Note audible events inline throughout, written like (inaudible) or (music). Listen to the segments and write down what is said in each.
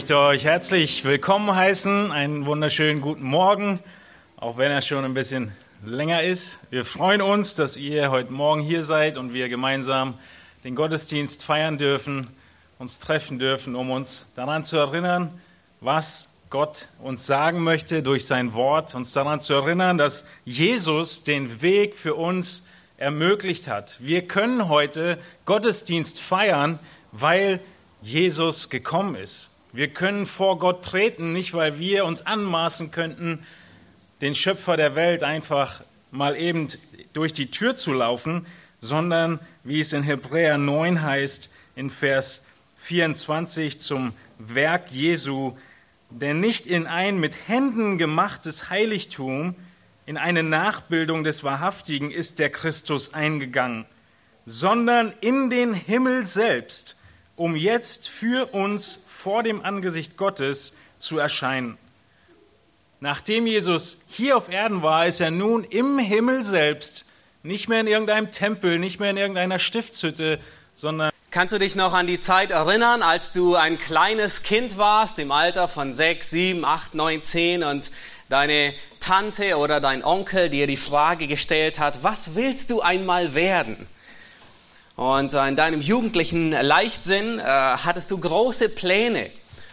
möchte euch herzlich willkommen heißen. Einen wunderschönen guten Morgen, auch wenn er schon ein bisschen länger ist. Wir freuen uns, dass ihr heute Morgen hier seid und wir gemeinsam den Gottesdienst feiern dürfen, uns treffen dürfen, um uns daran zu erinnern, was Gott uns sagen möchte durch sein Wort, uns daran zu erinnern, dass Jesus den Weg für uns ermöglicht hat. Wir können heute Gottesdienst feiern, weil Jesus gekommen ist. Wir können vor Gott treten, nicht weil wir uns anmaßen könnten, den Schöpfer der Welt einfach mal eben durch die Tür zu laufen, sondern wie es in Hebräer 9 heißt, in Vers 24 zum Werk Jesu, denn nicht in ein mit Händen gemachtes Heiligtum, in eine Nachbildung des Wahrhaftigen ist der Christus eingegangen, sondern in den Himmel selbst, um jetzt für uns vor dem Angesicht Gottes zu erscheinen. Nachdem Jesus hier auf Erden war, ist er nun im Himmel selbst, nicht mehr in irgendeinem Tempel, nicht mehr in irgendeiner Stiftshütte, sondern Kannst du dich noch an die Zeit erinnern, als du ein kleines Kind warst, im Alter von sechs, sieben, acht, neun, zehn und deine Tante oder dein Onkel dir die Frage gestellt hat, was willst du einmal werden? Und äh, in deinem jugendlichen Leichtsinn äh, hattest du große Pläne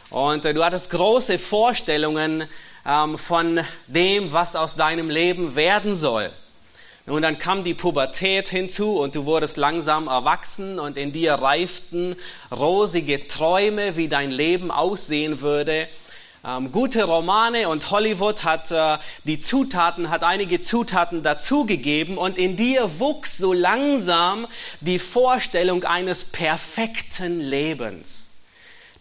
und äh, du hattest große Vorstellungen ähm, von dem, was aus deinem Leben werden soll. Und dann kam die Pubertät hinzu und du wurdest langsam erwachsen und in dir reiften rosige Träume, wie dein Leben aussehen würde ähm, gute Romane und Hollywood hat äh, die Zutaten, hat einige Zutaten dazugegeben und in dir wuchs so langsam die Vorstellung eines perfekten Lebens.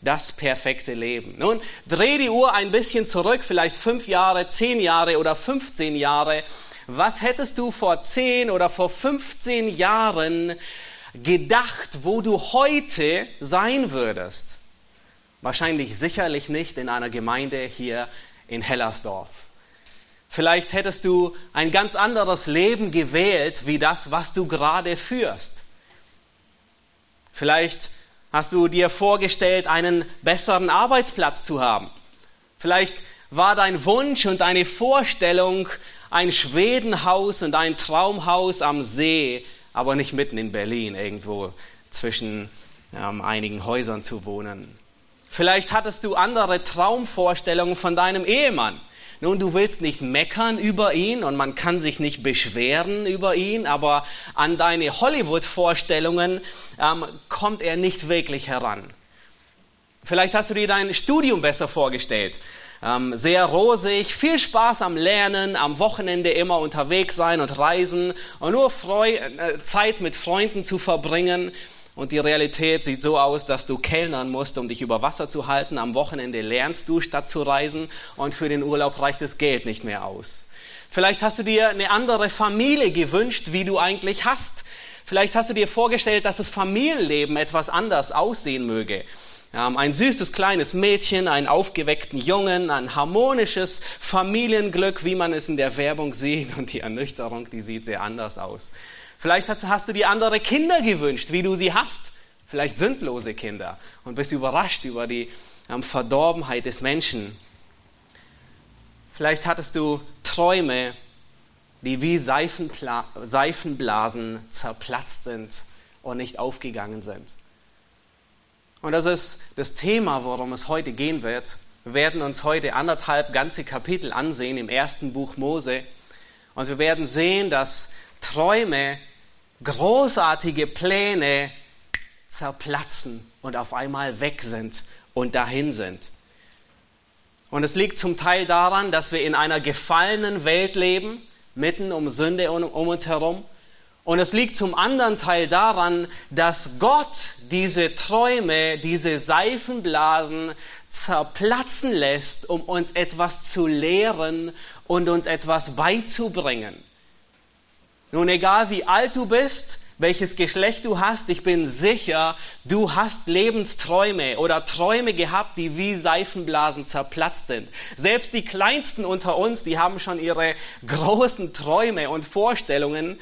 Das perfekte Leben. Nun, dreh die Uhr ein bisschen zurück, vielleicht fünf Jahre, zehn Jahre oder 15 Jahre. Was hättest du vor zehn oder vor 15 Jahren gedacht, wo du heute sein würdest? Wahrscheinlich sicherlich nicht in einer Gemeinde hier in Hellersdorf. Vielleicht hättest du ein ganz anderes Leben gewählt, wie das, was du gerade führst. Vielleicht hast du dir vorgestellt, einen besseren Arbeitsplatz zu haben. Vielleicht war dein Wunsch und deine Vorstellung ein Schwedenhaus und ein Traumhaus am See, aber nicht mitten in Berlin irgendwo zwischen ähm, einigen Häusern zu wohnen. Vielleicht hattest du andere Traumvorstellungen von deinem Ehemann. Nun, du willst nicht meckern über ihn und man kann sich nicht beschweren über ihn, aber an deine Hollywood-Vorstellungen ähm, kommt er nicht wirklich heran. Vielleicht hast du dir dein Studium besser vorgestellt. Ähm, sehr rosig, viel Spaß am Lernen, am Wochenende immer unterwegs sein und reisen und nur Freu äh, Zeit mit Freunden zu verbringen. Und die Realität sieht so aus, dass du kellnern musst, um dich über Wasser zu halten. Am Wochenende lernst du, statt zu reisen. Und für den Urlaub reicht das Geld nicht mehr aus. Vielleicht hast du dir eine andere Familie gewünscht, wie du eigentlich hast. Vielleicht hast du dir vorgestellt, dass das Familienleben etwas anders aussehen möge. Ein süßes kleines Mädchen, einen aufgeweckten Jungen, ein harmonisches Familienglück, wie man es in der Werbung sieht. Und die Ernüchterung, die sieht sehr anders aus. Vielleicht hast, hast du dir andere Kinder gewünscht, wie du sie hast. Vielleicht sündlose Kinder und bist überrascht über die ähm, Verdorbenheit des Menschen. Vielleicht hattest du Träume, die wie Seifenpla Seifenblasen zerplatzt sind und nicht aufgegangen sind. Und das ist das Thema, worum es heute gehen wird. Wir werden uns heute anderthalb ganze Kapitel ansehen im ersten Buch Mose. Und wir werden sehen, dass Träume, großartige Pläne zerplatzen und auf einmal weg sind und dahin sind. Und es liegt zum Teil daran, dass wir in einer gefallenen Welt leben, mitten um Sünde um uns herum. Und es liegt zum anderen Teil daran, dass Gott diese Träume, diese Seifenblasen zerplatzen lässt, um uns etwas zu lehren und uns etwas beizubringen. Nun, egal wie alt du bist, welches Geschlecht du hast, ich bin sicher, du hast Lebensträume oder Träume gehabt, die wie Seifenblasen zerplatzt sind. Selbst die Kleinsten unter uns, die haben schon ihre großen Träume und Vorstellungen,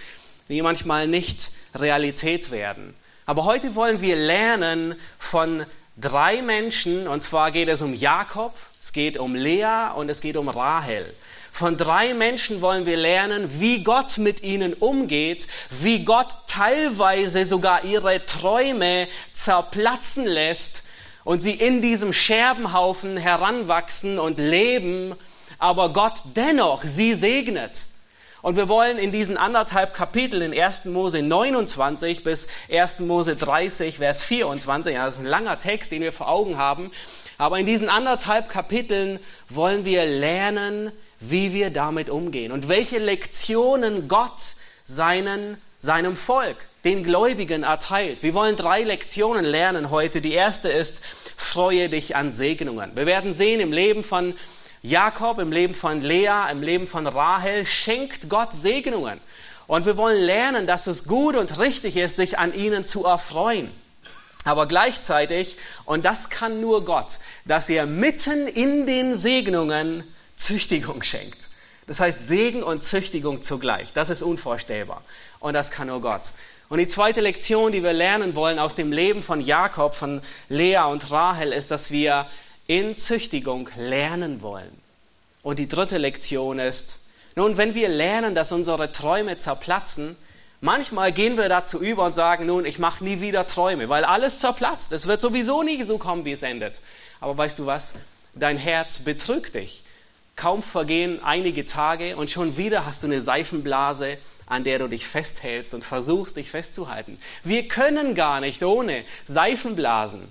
die manchmal nicht Realität werden. Aber heute wollen wir lernen von drei Menschen, und zwar geht es um Jakob, es geht um Lea und es geht um Rahel. Von drei Menschen wollen wir lernen, wie Gott mit ihnen umgeht, wie Gott teilweise sogar ihre Träume zerplatzen lässt und sie in diesem Scherbenhaufen heranwachsen und leben, aber Gott dennoch sie segnet. Und wir wollen in diesen anderthalb Kapiteln in 1. Mose 29 bis 1. Mose 30, Vers 24, ja, das ist ein langer Text, den wir vor Augen haben, aber in diesen anderthalb Kapiteln wollen wir lernen, wie wir damit umgehen und welche Lektionen Gott seinen, seinem Volk, den Gläubigen erteilt. Wir wollen drei Lektionen lernen heute. Die erste ist, freue dich an Segnungen. Wir werden sehen im Leben von Jakob, im Leben von Lea, im Leben von Rahel schenkt Gott Segnungen. Und wir wollen lernen, dass es gut und richtig ist, sich an ihnen zu erfreuen. Aber gleichzeitig, und das kann nur Gott, dass er mitten in den Segnungen Züchtigung schenkt. Das heißt Segen und Züchtigung zugleich. Das ist unvorstellbar. Und das kann nur Gott. Und die zweite Lektion, die wir lernen wollen aus dem Leben von Jakob, von Lea und Rahel, ist, dass wir in Züchtigung lernen wollen. Und die dritte Lektion ist, nun, wenn wir lernen, dass unsere Träume zerplatzen, manchmal gehen wir dazu über und sagen, nun, ich mache nie wieder Träume, weil alles zerplatzt. Es wird sowieso nie so kommen, wie es endet. Aber weißt du was? Dein Herz betrügt dich. Kaum vergehen einige Tage und schon wieder hast du eine Seifenblase, an der du dich festhältst und versuchst, dich festzuhalten. Wir können gar nicht ohne Seifenblasen.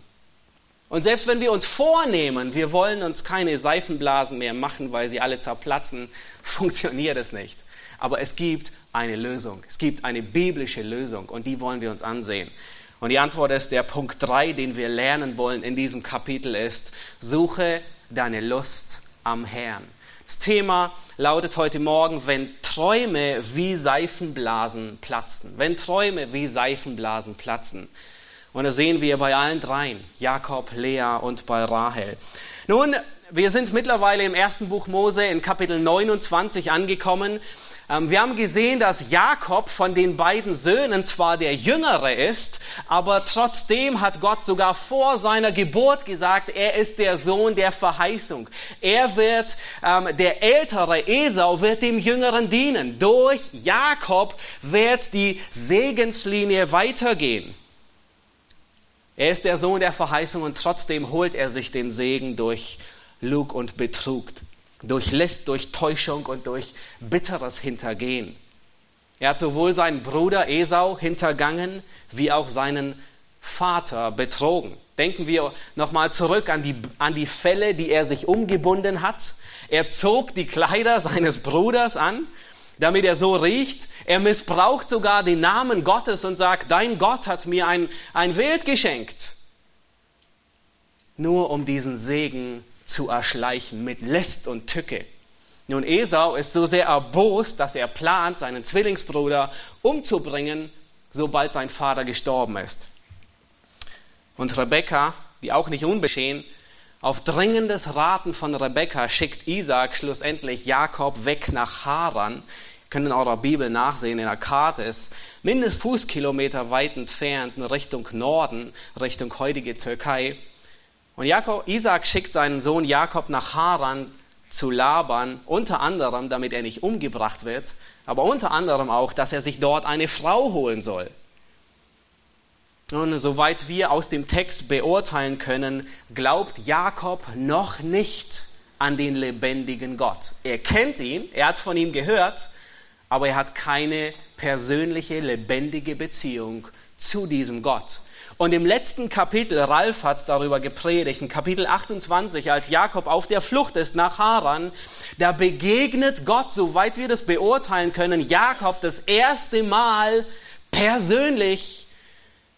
Und selbst wenn wir uns vornehmen, wir wollen uns keine Seifenblasen mehr machen, weil sie alle zerplatzen, (laughs) funktioniert es nicht. Aber es gibt eine Lösung. Es gibt eine biblische Lösung und die wollen wir uns ansehen. Und die Antwort ist, der Punkt 3, den wir lernen wollen in diesem Kapitel ist, suche deine Lust am Herrn. Das Thema lautet heute Morgen, wenn Träume wie Seifenblasen platzen. Wenn Träume wie Seifenblasen platzen. Und das sehen wir bei allen dreien, Jakob, Lea und bei Rahel. Nun, wir sind mittlerweile im ersten Buch Mose in Kapitel 29 angekommen. Ähm, wir haben gesehen, dass Jakob von den beiden Söhnen zwar der Jüngere ist, aber trotzdem hat Gott sogar vor seiner Geburt gesagt, er ist der Sohn der Verheißung. Er wird, ähm, der ältere Esau wird dem Jüngeren dienen. Durch Jakob wird die Segenslinie weitergehen. Er ist der Sohn der Verheißung und trotzdem holt er sich den Segen durch Lug und Betrug, durch List, durch Täuschung und durch bitteres Hintergehen. Er hat sowohl seinen Bruder Esau hintergangen, wie auch seinen Vater betrogen. Denken wir nochmal zurück an die, an die Fälle, die er sich umgebunden hat. Er zog die Kleider seines Bruders an damit er so riecht. Er missbraucht sogar den Namen Gottes und sagt, dein Gott hat mir ein, ein Wild geschenkt. Nur um diesen Segen zu erschleichen mit List und Tücke. Nun, Esau ist so sehr erbost, dass er plant, seinen Zwillingsbruder umzubringen, sobald sein Vater gestorben ist. Und Rebekka, die auch nicht unbeschehen, auf dringendes Raten von Rebekka schickt Isaac schlussendlich Jakob weg nach Haran. Ihr könnt in eurer Bibel nachsehen, in der Karte ist mindestens Fußkilometer weit entfernt in Richtung Norden, Richtung heutige Türkei. Und Jakob, Isaac schickt seinen Sohn Jakob nach Haran zu Laban, unter anderem, damit er nicht umgebracht wird, aber unter anderem auch, dass er sich dort eine Frau holen soll. Nun, soweit wir aus dem Text beurteilen können, glaubt Jakob noch nicht an den lebendigen Gott. Er kennt ihn, er hat von ihm gehört, aber er hat keine persönliche, lebendige Beziehung zu diesem Gott. Und im letzten Kapitel, Ralf hat darüber gepredigt, in Kapitel 28, als Jakob auf der Flucht ist nach Haran, da begegnet Gott, soweit wir das beurteilen können, Jakob das erste Mal persönlich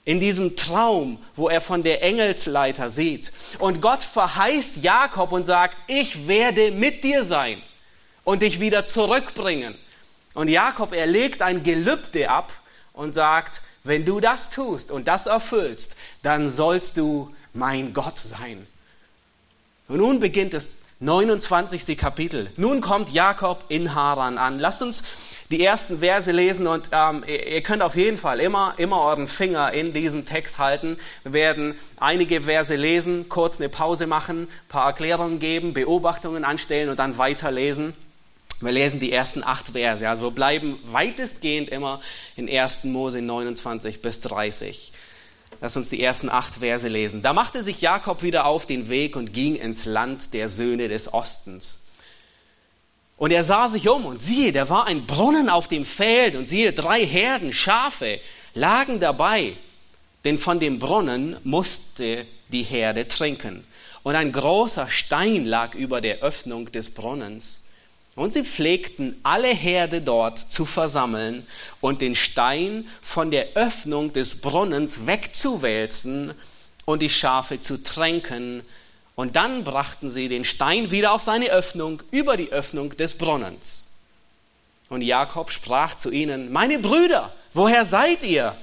in diesem Traum, wo er von der Engelsleiter sieht. Und Gott verheißt Jakob und sagt, ich werde mit dir sein und dich wieder zurückbringen. Und Jakob, er legt ein Gelübde ab und sagt, wenn du das tust und das erfüllst, dann sollst du mein Gott sein. Und nun beginnt das 29. Kapitel. Nun kommt Jakob in Haran an. Lass uns die ersten Verse lesen und ähm, ihr könnt auf jeden Fall immer, immer euren Finger in diesem Text halten. Wir werden einige Verse lesen, kurz eine Pause machen, ein paar Erklärungen geben, Beobachtungen anstellen und dann weiterlesen. Wir lesen die ersten acht Verse. Also wir bleiben weitestgehend immer in 1. Mose 29 bis 30. Lass uns die ersten acht Verse lesen. Da machte sich Jakob wieder auf den Weg und ging ins Land der Söhne des Ostens. Und er sah sich um und siehe, da war ein Brunnen auf dem Feld und siehe, drei Herden, Schafe lagen dabei, denn von dem Brunnen musste die Herde trinken. Und ein großer Stein lag über der Öffnung des Brunnens. Und sie pflegten alle Herde dort zu versammeln und den Stein von der Öffnung des Brunnens wegzuwälzen und die Schafe zu tränken. Und dann brachten sie den Stein wieder auf seine Öffnung, über die Öffnung des Brunnens. Und Jakob sprach zu ihnen, meine Brüder, woher seid ihr?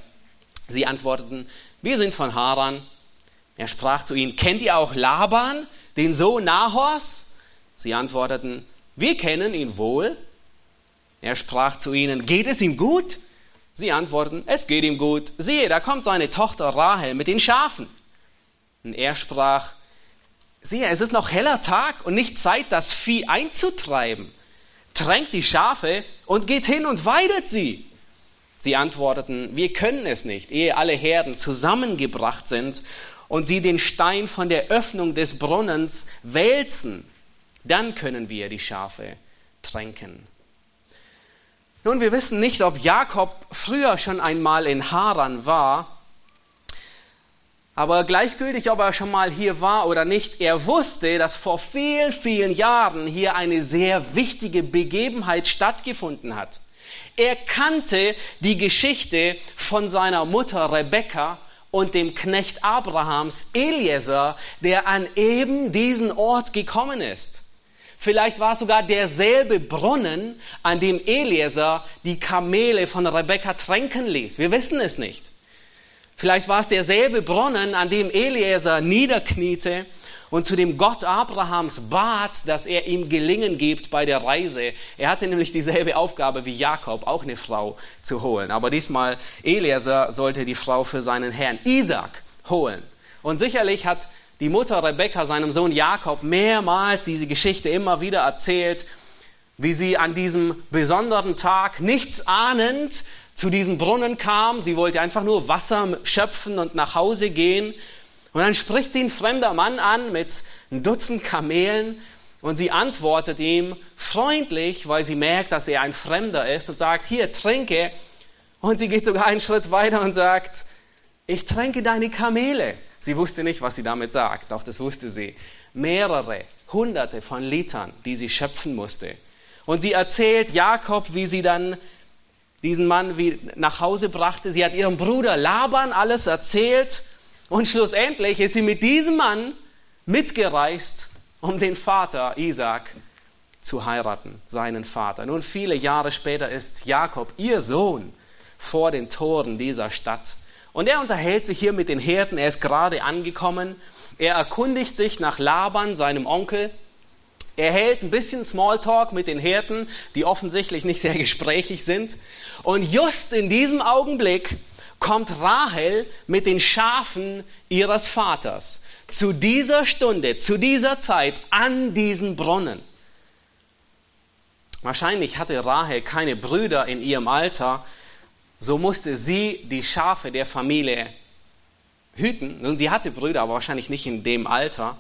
Sie antworteten, wir sind von Haran. Er sprach zu ihnen, kennt ihr auch Laban, den Sohn Nahors? Sie antworteten, wir kennen ihn wohl. Er sprach zu ihnen, geht es ihm gut? Sie antworten, es geht ihm gut. Siehe, da kommt seine Tochter Rahel mit den Schafen. Und er sprach, siehe, es ist noch heller Tag und nicht Zeit, das Vieh einzutreiben. Tränkt die Schafe und geht hin und weidet sie. Sie antworteten, wir können es nicht, ehe alle Herden zusammengebracht sind und sie den Stein von der Öffnung des Brunnens wälzen dann können wir die Schafe tränken. Nun, wir wissen nicht, ob Jakob früher schon einmal in Haran war, aber gleichgültig, ob er schon mal hier war oder nicht, er wusste, dass vor vielen, vielen Jahren hier eine sehr wichtige Begebenheit stattgefunden hat. Er kannte die Geschichte von seiner Mutter Rebekka und dem Knecht Abrahams Eliezer, der an eben diesen Ort gekommen ist. Vielleicht war es sogar derselbe Brunnen, an dem Eliezer die Kamele von Rebekka tränken ließ. Wir wissen es nicht. Vielleicht war es derselbe Brunnen, an dem Eliezer niederkniete und zu dem Gott Abrahams bat, dass er ihm Gelingen gibt bei der Reise. Er hatte nämlich dieselbe Aufgabe wie Jakob, auch eine Frau zu holen. Aber diesmal Eliezer sollte die Frau für seinen Herrn Isaac holen. Und sicherlich hat die Mutter Rebekka seinem Sohn Jakob mehrmals diese Geschichte immer wieder erzählt, wie sie an diesem besonderen Tag nichts ahnend zu diesem Brunnen kam. Sie wollte einfach nur Wasser schöpfen und nach Hause gehen. Und dann spricht sie ein fremder Mann an mit ein Dutzend Kamelen und sie antwortet ihm freundlich, weil sie merkt, dass er ein Fremder ist und sagt, hier, trinke. Und sie geht sogar einen Schritt weiter und sagt, ich tränke deine Kamele. Sie wusste nicht, was sie damit sagt, doch das wusste sie. Mehrere, hunderte von Litern, die sie schöpfen musste. Und sie erzählt Jakob, wie sie dann diesen Mann nach Hause brachte. Sie hat ihrem Bruder Laban alles erzählt und schlussendlich ist sie mit diesem Mann mitgereist, um den Vater Isaac zu heiraten, seinen Vater. Nun, viele Jahre später ist Jakob, ihr Sohn, vor den Toren dieser Stadt. Und er unterhält sich hier mit den Hirten, er ist gerade angekommen. Er erkundigt sich nach Laban, seinem Onkel. Er hält ein bisschen Smalltalk mit den Hirten, die offensichtlich nicht sehr (laughs) gesprächig sind. Und just in diesem Augenblick kommt Rahel mit den Schafen ihres Vaters zu dieser Stunde, zu dieser Zeit an diesen Brunnen. Wahrscheinlich hatte Rahel keine Brüder in ihrem Alter, so musste sie die Schafe der Familie hüten. Nun, sie hatte Brüder, aber wahrscheinlich nicht in dem Alter.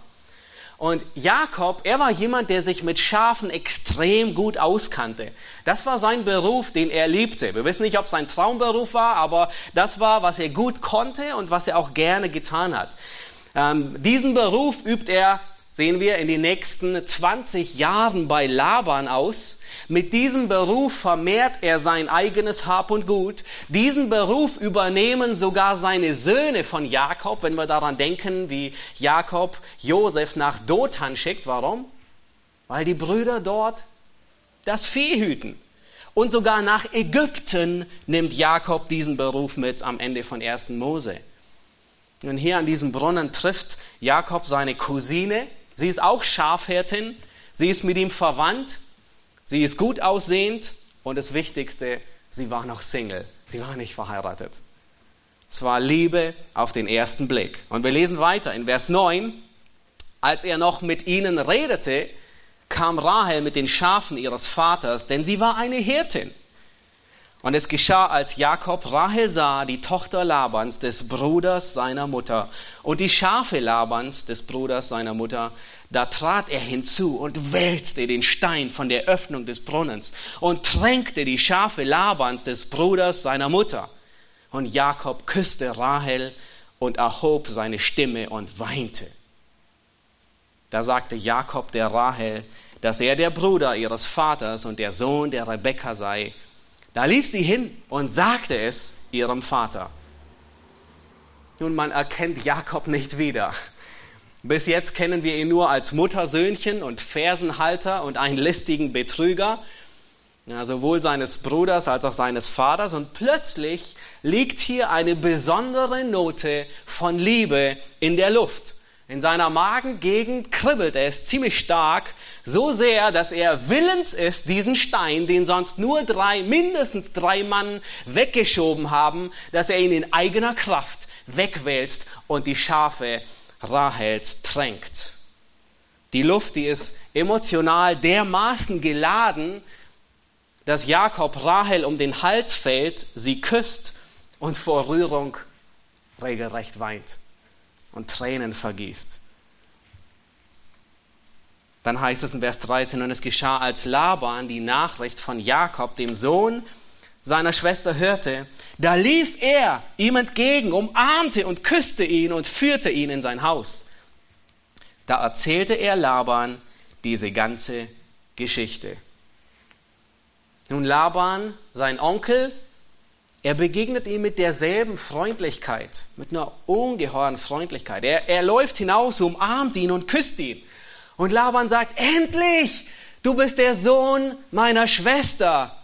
Und Jakob, er war jemand, der sich mit Schafen extrem gut auskannte. Das war sein Beruf, den er liebte. Wir wissen nicht, ob es sein Traumberuf war, aber das war, was er gut konnte und was er auch gerne getan hat. Ähm, diesen Beruf übt er sehen wir in den nächsten 20 Jahren bei Laban aus. Mit diesem Beruf vermehrt er sein eigenes Hab und Gut. Diesen Beruf übernehmen sogar seine Söhne von Jakob, wenn wir daran denken, wie Jakob Josef nach Dothan schickt. Warum? Weil die Brüder dort das Vieh hüten. Und sogar nach Ägypten nimmt Jakob diesen Beruf mit am Ende von 1. Mose. Und hier an diesem Brunnen trifft Jakob seine Cousine, Sie ist auch Schafhirtin. Sie ist mit ihm verwandt. Sie ist gut aussehend Und das Wichtigste, sie war noch Single. Sie war nicht verheiratet. Es war Liebe auf den ersten Blick. Und wir lesen weiter in Vers 9. Als er noch mit ihnen redete, kam Rahel mit den Schafen ihres Vaters, denn sie war eine Hirtin. Und es geschah, als Jakob Rahel sah, die Tochter Labans, des Bruders seiner Mutter, und die Schafe Labans, des Bruders seiner Mutter, da trat er hinzu und wälzte den Stein von der Öffnung des Brunnens und tränkte die Schafe Labans, des Bruders seiner Mutter. Und Jakob küsste Rahel und erhob seine Stimme und weinte. Da sagte Jakob der Rahel, dass er der Bruder ihres Vaters und der Sohn der Rebekka sei. Da lief sie hin und sagte es ihrem Vater. Nun, man erkennt Jakob nicht wieder. Bis jetzt kennen wir ihn nur als Muttersöhnchen und Fersenhalter und einen listigen Betrüger ja, sowohl seines Bruders als auch seines Vaters. Und plötzlich liegt hier eine besondere Note von Liebe in der Luft. In seiner Magengegend kribbelt es ziemlich stark, so sehr, dass er willens ist, diesen Stein, den sonst nur drei, mindestens drei Mann weggeschoben haben, dass er ihn in eigener Kraft wegwälzt und die Schafe Rahels tränkt. Die Luft, die ist emotional dermaßen geladen, dass Jakob Rahel um den Hals fällt, sie küsst und vor Rührung regelrecht weint und Tränen vergießt. Dann heißt es in Vers 13, und es geschah, als Laban die Nachricht von Jakob, dem Sohn seiner Schwester, hörte, da lief er ihm entgegen, umarmte und küsste ihn und führte ihn in sein Haus. Da erzählte er Laban diese ganze Geschichte. Nun Laban, sein Onkel, er begegnet ihm mit derselben Freundlichkeit, mit einer ungeheuren Freundlichkeit. Er, er läuft hinaus, umarmt ihn und küsst ihn. Und Laban sagt, endlich, du bist der Sohn meiner Schwester.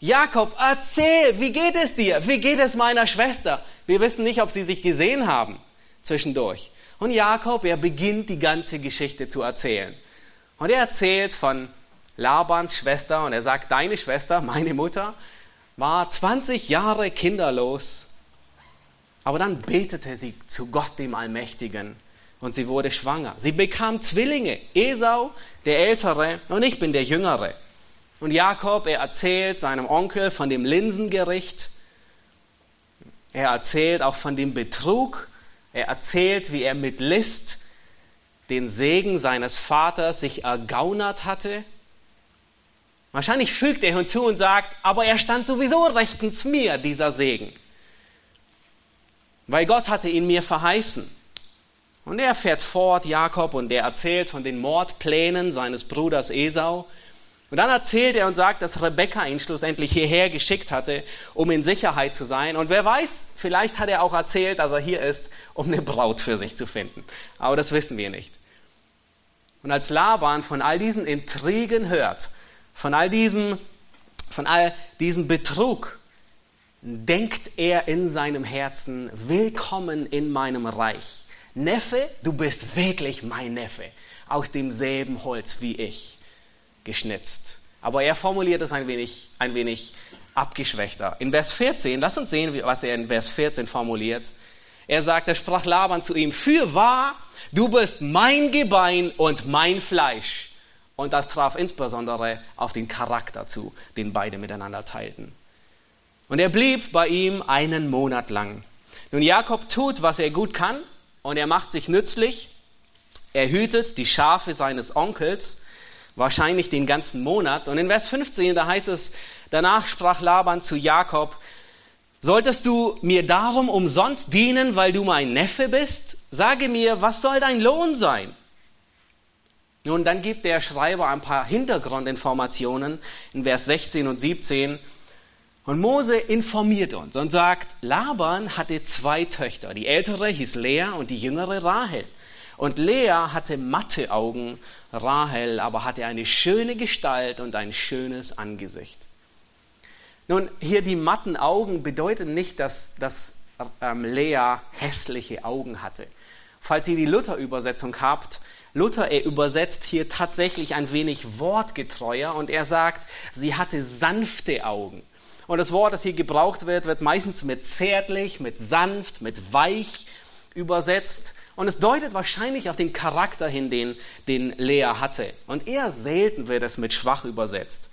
Jakob, erzähl, wie geht es dir? Wie geht es meiner Schwester? Wir wissen nicht, ob sie sich gesehen haben zwischendurch. Und Jakob, er beginnt die ganze Geschichte zu erzählen. Und er erzählt von Labans Schwester und er sagt, deine Schwester, meine Mutter, war 20 Jahre kinderlos, aber dann betete sie zu Gott, dem Allmächtigen, und sie wurde schwanger. Sie bekam Zwillinge, Esau, der Ältere, und ich bin der Jüngere. Und Jakob, er erzählt seinem Onkel von dem Linsengericht, er erzählt auch von dem Betrug, er erzählt, wie er mit List den Segen seines Vaters sich ergaunert hatte Wahrscheinlich fügt er hinzu und sagt, aber er stand sowieso rechtens mir, dieser Segen. Weil Gott hatte ihn mir verheißen. Und er fährt fort, Jakob, und er erzählt von den Mordplänen seines Bruders Esau. Und dann erzählt er und sagt, dass Rebekka ihn schlussendlich hierher geschickt hatte, um in Sicherheit zu sein. Und wer weiß, vielleicht hat er auch erzählt, dass er hier ist, um eine Braut für sich zu finden. Aber das wissen wir nicht. Und als Laban von all diesen Intrigen hört, von all diesem, von all diesem Betrug, denkt er in seinem Herzen, willkommen in meinem Reich. Neffe, du bist wirklich mein Neffe, aus demselben Holz wie ich geschnitzt. Aber er formuliert es ein wenig, ein wenig abgeschwächter. In Vers 14, lass uns sehen, was er in Vers 14 formuliert. Er sagt, er sprach Laban zu ihm, für wahr, du bist mein Gebein und mein Fleisch. Und das traf insbesondere auf den Charakter zu, den beide miteinander teilten. Und er blieb bei ihm einen Monat lang. Nun, Jakob tut, was er gut kann, und er macht sich nützlich. Er hütet die Schafe seines Onkels, wahrscheinlich den ganzen Monat. Und in Vers 15, da heißt es, danach sprach Laban zu Jakob, Solltest du mir darum umsonst dienen, weil du mein Neffe bist? Sage mir, was soll dein Lohn sein? Nun, dann gibt der Schreiber ein paar Hintergrundinformationen in Vers 16 und 17. Und Mose informiert uns und sagt, Laban hatte zwei Töchter. Die ältere hieß Lea und die jüngere Rahel. Und Lea hatte matte Augen, Rahel aber hatte eine schöne Gestalt und ein schönes Angesicht. Nun, hier die matten Augen bedeuten nicht, dass, dass ähm, Lea hässliche Augen hatte. falls ihr die Luther-Übersetzung habt, Luther, er übersetzt hier tatsächlich ein wenig wortgetreuer und er sagt, sie hatte sanfte Augen. Und das Wort, das hier gebraucht wird, wird meistens mit zärtlich, mit sanft, mit weich übersetzt. Und es deutet wahrscheinlich auf den Charakter hin, den, den Lea hatte. Und eher selten wird es mit schwach übersetzt.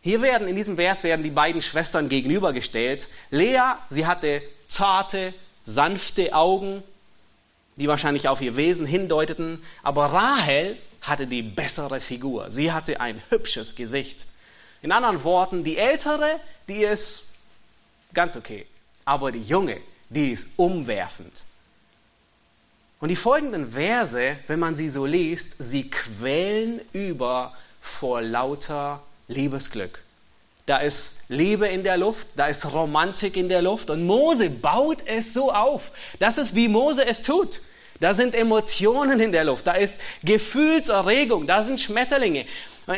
Hier werden, in diesem Vers werden die beiden Schwestern gegenübergestellt. Lea, sie hatte zarte, sanfte Augen, die wahrscheinlich auf ihr Wesen hindeuteten. Aber Rahel hatte die bessere Figur. Sie hatte ein hübsches Gesicht. In anderen Worten, die ältere, die ist ganz okay. Aber die junge, die ist umwerfend. Und die folgenden Verse, wenn man sie so liest, sie quellen über vor lauter Liebesglück. Da ist Liebe in der Luft, da ist Romantik in der Luft und Mose baut es so auf. Das ist, wie Mose es tut. Da sind Emotionen in der Luft, da ist Gefühlserregung, da sind Schmetterlinge.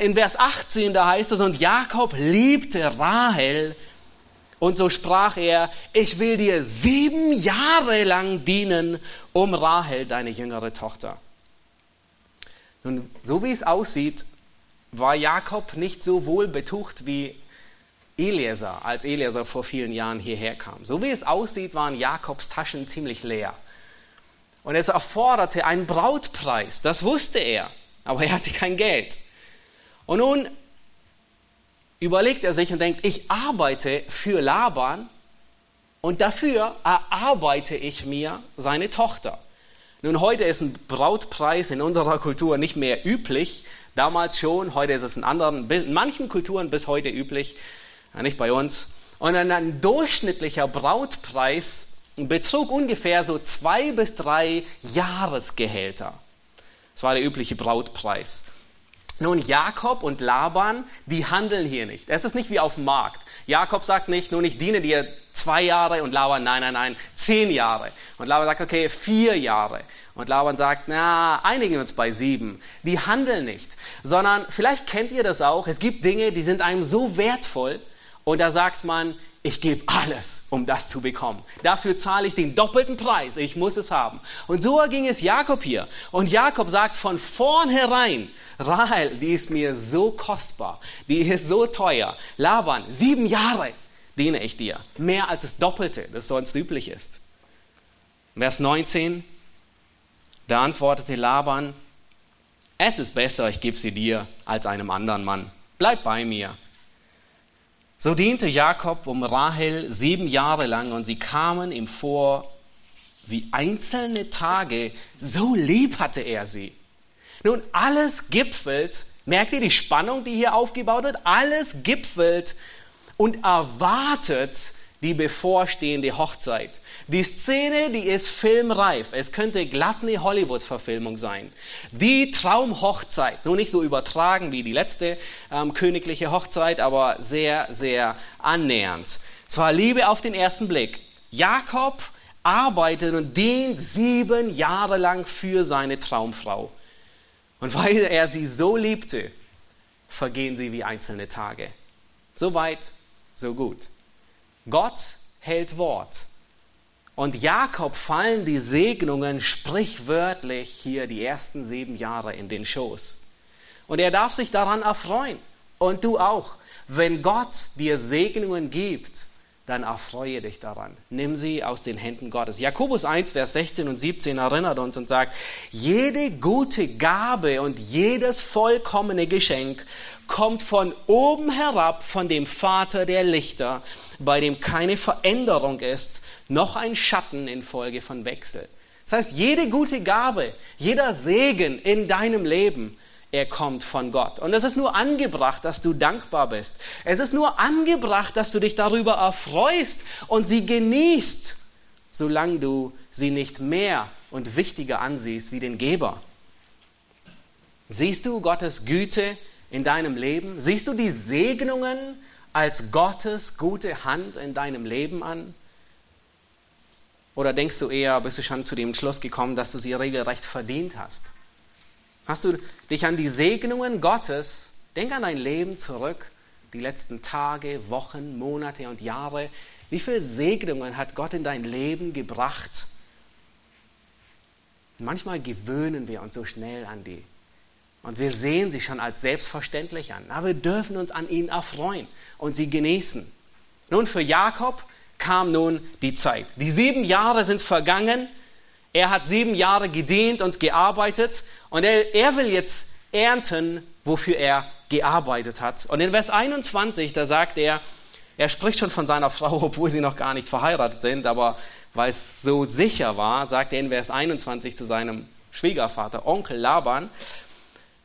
In Vers 18, da heißt es, und Jakob liebte Rahel und so sprach er, ich will dir sieben Jahre lang dienen, um Rahel, deine jüngere Tochter. Nun, so wie es aussieht, war Jakob nicht so wohl betucht wie Eliezer, als Eliezer vor vielen Jahren hierher kam. So wie es aussieht, waren Jakobs Taschen ziemlich leer. Und es erforderte einen Brautpreis, das wusste er, aber er hatte kein Geld. Und nun überlegt er sich und denkt, ich arbeite für Laban und dafür erarbeite ich mir seine Tochter. Nun, heute ist ein Brautpreis in unserer Kultur nicht mehr üblich, damals schon, heute ist es in anderen, in manchen Kulturen bis heute üblich, nicht bei uns. Und ein durchschnittlicher Brautpreis betrug ungefähr so zwei bis drei Jahresgehälter. Das war der übliche Brautpreis. Nun, Jakob und Laban, die handeln hier nicht. Es ist nicht wie auf dem Markt. Jakob sagt nicht, nun, ich diene dir zwei Jahre und Laban, nein, nein, nein, zehn Jahre. Und Laban sagt, okay, vier Jahre. Und Laban sagt, na, einigen uns bei sieben. Die handeln nicht, sondern vielleicht kennt ihr das auch. Es gibt Dinge, die sind einem so wertvoll und da sagt man, ich gebe alles, um das zu bekommen. Dafür zahle ich den doppelten Preis. Ich muss es haben. Und so ging es Jakob hier. Und Jakob sagt von vornherein, Rahel, die ist mir so kostbar, die ist so teuer. Laban, sieben Jahre diene ich dir. Mehr als das Doppelte, das sonst üblich ist. Vers 19, da antwortete Laban, es ist besser, ich gebe sie dir als einem anderen Mann. Bleib bei mir so diente Jakob um Rahel sieben Jahre lang und sie kamen ihm vor wie einzelne Tage, so lieb hatte er sie. Nun, alles gipfelt, merkt ihr die Spannung, die hier aufgebaut wird? Alles gipfelt und erwartet die bevorstehende Hochzeit. Die Szene, die ist filmreif. Es könnte glatt eine Hollywood-Verfilmung sein. Die Traumhochzeit. Nur nicht so übertragen wie die letzte ähm, königliche Hochzeit, aber sehr, sehr annähernd. Zwar Liebe auf den ersten Blick. Jakob arbeitet und dient sieben Jahre lang für seine Traumfrau. Und weil er sie so liebte, vergehen sie wie einzelne Tage. So weit, so gut. Gott hält Wort. Und Jakob fallen die Segnungen sprichwörtlich hier die ersten sieben Jahre in den Schoß. Und er darf sich daran erfreuen. Und du auch. Wenn Gott dir Segnungen gibt, dann erfreue dich daran. Nimm sie aus den Händen Gottes. Jakobus 1, Vers 16 und 17 erinnert uns und sagt, jede gute Gabe und jedes vollkommene Geschenk kommt von oben herab, von dem Vater der Lichter, bei dem keine Veränderung ist, noch ein Schatten infolge von Wechsel. Das heißt, jede gute Gabe, jeder Segen in deinem Leben, er kommt von Gott. Und es ist nur angebracht, dass du dankbar bist. Es ist nur angebracht, dass du dich darüber erfreust und sie genießt, solange du sie nicht mehr und wichtiger ansiehst wie den Geber. Siehst du Gottes Güte in deinem Leben? Siehst du die Segnungen als Gottes gute Hand in deinem Leben an? Oder denkst du eher, bist du schon zu dem Schluss gekommen, dass du sie regelrecht verdient hast? Hast du dich an die Segnungen Gottes, denk an dein Leben zurück, die letzten Tage, Wochen, Monate und Jahre. Wie viele Segnungen hat Gott in dein Leben gebracht? Manchmal gewöhnen wir uns so schnell an die. Und wir sehen sie schon als selbstverständlich an. Aber wir dürfen uns an ihnen erfreuen und sie genießen. Nun, für Jakob kam nun die Zeit. Die sieben Jahre sind vergangen. Er hat sieben Jahre gedient und gearbeitet. Und er, er will jetzt ernten, wofür er gearbeitet hat. Und in Vers 21, da sagt er, er spricht schon von seiner Frau, (laughs) obwohl sie noch gar nicht verheiratet sind, aber weil es so sicher war, sagt er in Vers 21 zu seinem Schwiegervater, Onkel Laban.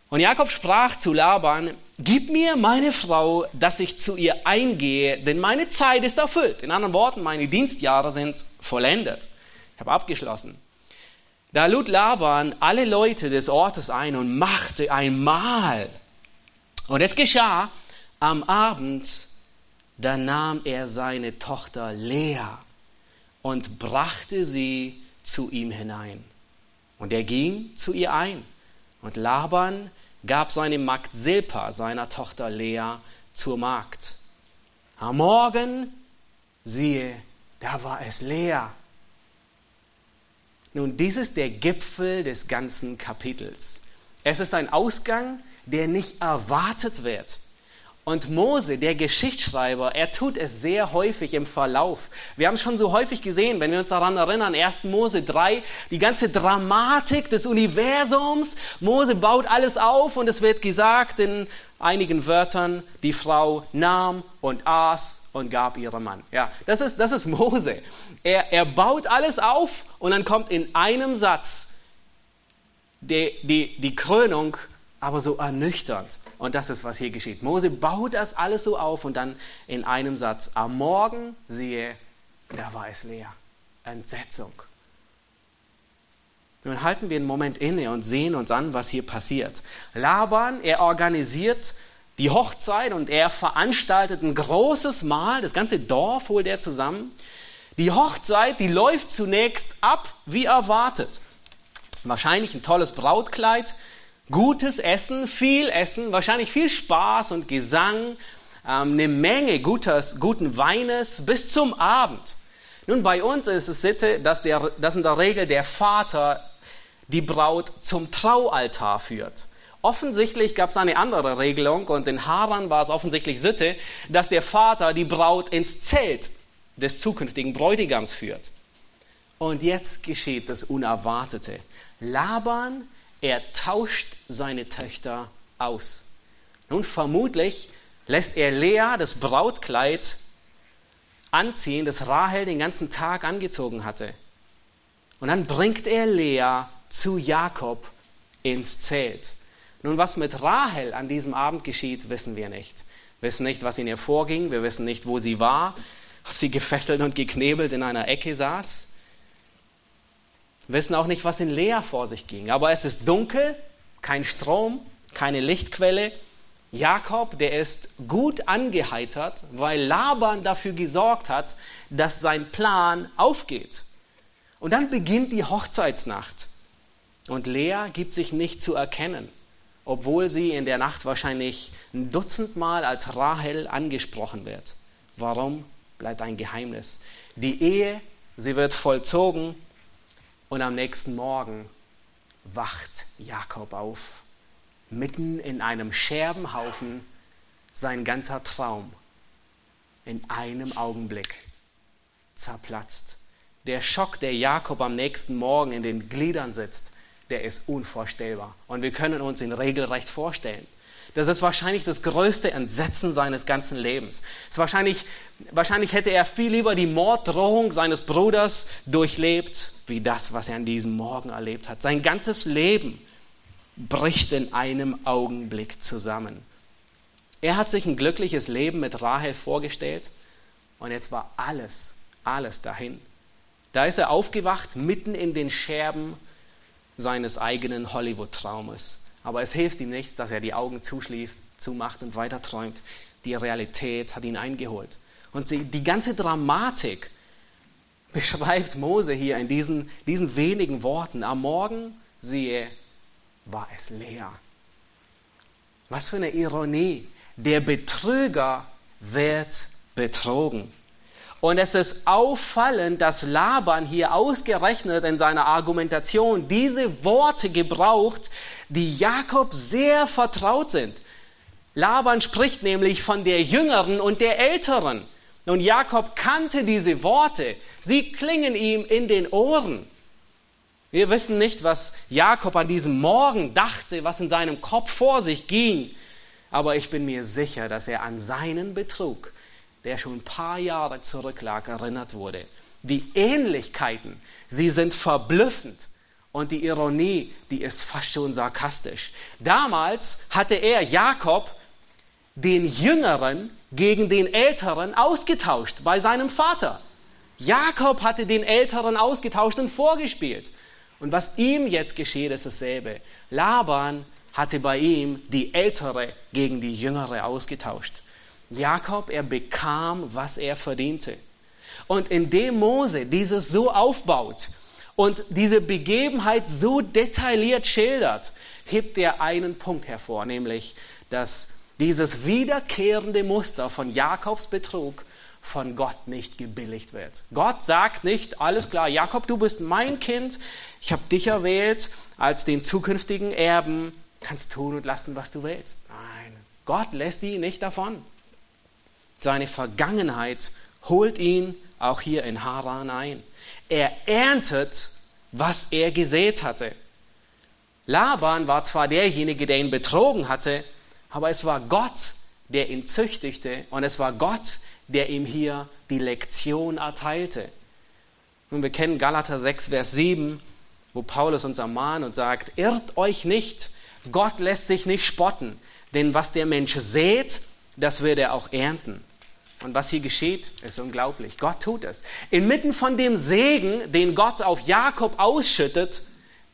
Und Jakob sprach zu Laban, gib mir meine Frau, dass ich zu ihr eingehe, denn meine Zeit ist erfüllt. In anderen Worten, meine Dienstjahre sind vollendet. Ich habe abgeschlossen. Da lud Laban alle Leute des Ortes ein und machte ein Mahl. Und es geschah am Abend, da nahm er seine Tochter Lea und brachte sie zu ihm hinein. Und er ging zu ihr ein. Und Laban gab seine Magd Silpa, seiner Tochter Lea, zur Magd. Am Morgen, siehe, da war es Lea. Nun, dies ist der Gipfel des ganzen Kapitels. Es ist ein Ausgang, der nicht erwartet wird. Und Mose, der Geschichtsschreiber, er tut es sehr häufig im Verlauf. Wir haben es schon so häufig gesehen, wenn wir uns daran erinnern, 1. Mose 3, die ganze Dramatik des Universums. Mose baut alles auf und es wird gesagt in einigen Wörtern, die Frau nahm und aß und gab ihrem Mann. Ja, das ist, das ist Mose. Er, er baut alles auf und dann kommt in einem Satz die, die, die Krönung, aber so ernüchternd. Und das ist, was hier geschieht. Mose baut das alles so auf und dann in einem Satz, am Morgen siehe, da war es leer. Entsetzung. Nun halten wir einen Moment inne und sehen uns an, was hier passiert. Laban, er organisiert die Hochzeit und er veranstaltet ein großes Mahl, das ganze Dorf holt er zusammen. Die Hochzeit, die läuft zunächst ab wie erwartet. Wahrscheinlich ein tolles Brautkleid, Gutes Essen, viel Essen, wahrscheinlich viel Spaß und Gesang, ähm, eine Menge gutes, guten Weines bis zum Abend. Nun, bei uns ist es Sitte, dass, der, dass in der Regel der Vater die Braut zum Traualtar führt. Offensichtlich gab es eine andere Regelung und in Haran war es offensichtlich Sitte, dass der Vater die Braut ins Zelt des zukünftigen Bräutigams führt. Und jetzt geschieht das Unerwartete. Laban er tauscht seine Töchter aus. Nun vermutlich lässt er Lea das Brautkleid anziehen, das Rahel den ganzen Tag angezogen hatte. Und dann bringt er Lea zu Jakob ins Zelt. Nun, was mit Rahel an diesem Abend geschieht, wissen wir nicht. Wir wissen nicht, was in ihr vorging, wir wissen nicht, wo sie war, ob sie gefesselt und geknebelt in einer Ecke saß wissen auch nicht, was in Lea vor sich ging. Aber es ist dunkel, kein Strom, keine Lichtquelle. Jakob, der ist gut angeheitert, weil Laban dafür gesorgt hat, dass sein Plan aufgeht. Und dann beginnt die Hochzeitsnacht. Und Lea gibt sich nicht zu erkennen, obwohl sie in der Nacht wahrscheinlich ein Dutzend Mal als Rahel angesprochen wird. Warum? Bleibt ein Geheimnis. Die Ehe, sie wird vollzogen und am nächsten Morgen wacht Jakob auf, mitten in einem Scherbenhaufen, sein ganzer Traum in einem Augenblick zerplatzt. Der Schock, der Jakob am nächsten Morgen in den Gliedern sitzt, der ist unvorstellbar. Und wir können uns ihn regelrecht vorstellen. Das ist wahrscheinlich das größte Entsetzen seines ganzen Lebens. Wahrscheinlich, wahrscheinlich hätte er viel lieber die Morddrohung seines Bruders durchlebt, wie das, was er an diesem Morgen erlebt hat. Sein ganzes Leben bricht in einem Augenblick zusammen. Er hat sich ein glückliches Leben mit Rahel vorgestellt und jetzt war alles, alles dahin. Da ist er aufgewacht mitten in den Scherben seines eigenen Hollywood-Traumes. Aber es hilft ihm nichts, dass er die Augen zuschläft, zumacht und weiter träumt. Die Realität hat ihn eingeholt. Und die ganze Dramatik beschreibt Mose hier in diesen, diesen wenigen Worten. Am Morgen, siehe, war es leer. Was für eine Ironie. Der Betrüger wird betrogen. Und es ist auffallend, dass Laban hier ausgerechnet in seiner Argumentation diese Worte gebraucht, die Jakob sehr vertraut sind. Laban spricht nämlich von der Jüngeren und der Älteren. Und Jakob kannte diese Worte. Sie klingen ihm in den Ohren. Wir wissen nicht, was Jakob an diesem Morgen dachte, was in seinem Kopf vor sich ging. Aber ich bin mir sicher, dass er an seinen Betrug, der schon ein paar Jahre zurücklag, erinnert wurde. Die Ähnlichkeiten, sie sind verblüffend. Und die Ironie, die ist fast schon sarkastisch. Damals hatte er, Jakob, den Jüngeren gegen den Älteren ausgetauscht bei seinem Vater. Jakob hatte den Älteren ausgetauscht und vorgespielt. Und was ihm jetzt geschieht, ist dasselbe. Laban hatte bei ihm die Ältere gegen die Jüngere ausgetauscht. Jakob, er bekam, was er verdiente. Und indem Mose dieses so aufbaut und diese Begebenheit so detailliert schildert, hebt er einen Punkt hervor, nämlich, dass dieses wiederkehrende Muster von Jakobs Betrug von Gott nicht gebilligt wird. Gott sagt nicht, alles klar, Jakob, du bist mein Kind, ich habe dich erwählt als den zukünftigen Erben, kannst tun und lassen, was du willst. Nein, Gott lässt ihn nicht davon. Seine Vergangenheit holt ihn auch hier in Haran ein. Er erntet, was er gesät hatte. Laban war zwar derjenige, der ihn betrogen hatte, aber es war Gott, der ihn züchtigte und es war Gott, der ihm hier die Lektion erteilte. Und wir kennen Galater 6, Vers 7, wo Paulus uns ermahnt und sagt, irrt euch nicht, Gott lässt sich nicht spotten, denn was der Mensch sät, das wird er auch ernten. Und was hier geschieht, ist unglaublich. Gott tut es. Inmitten von dem Segen, den Gott auf Jakob ausschüttet,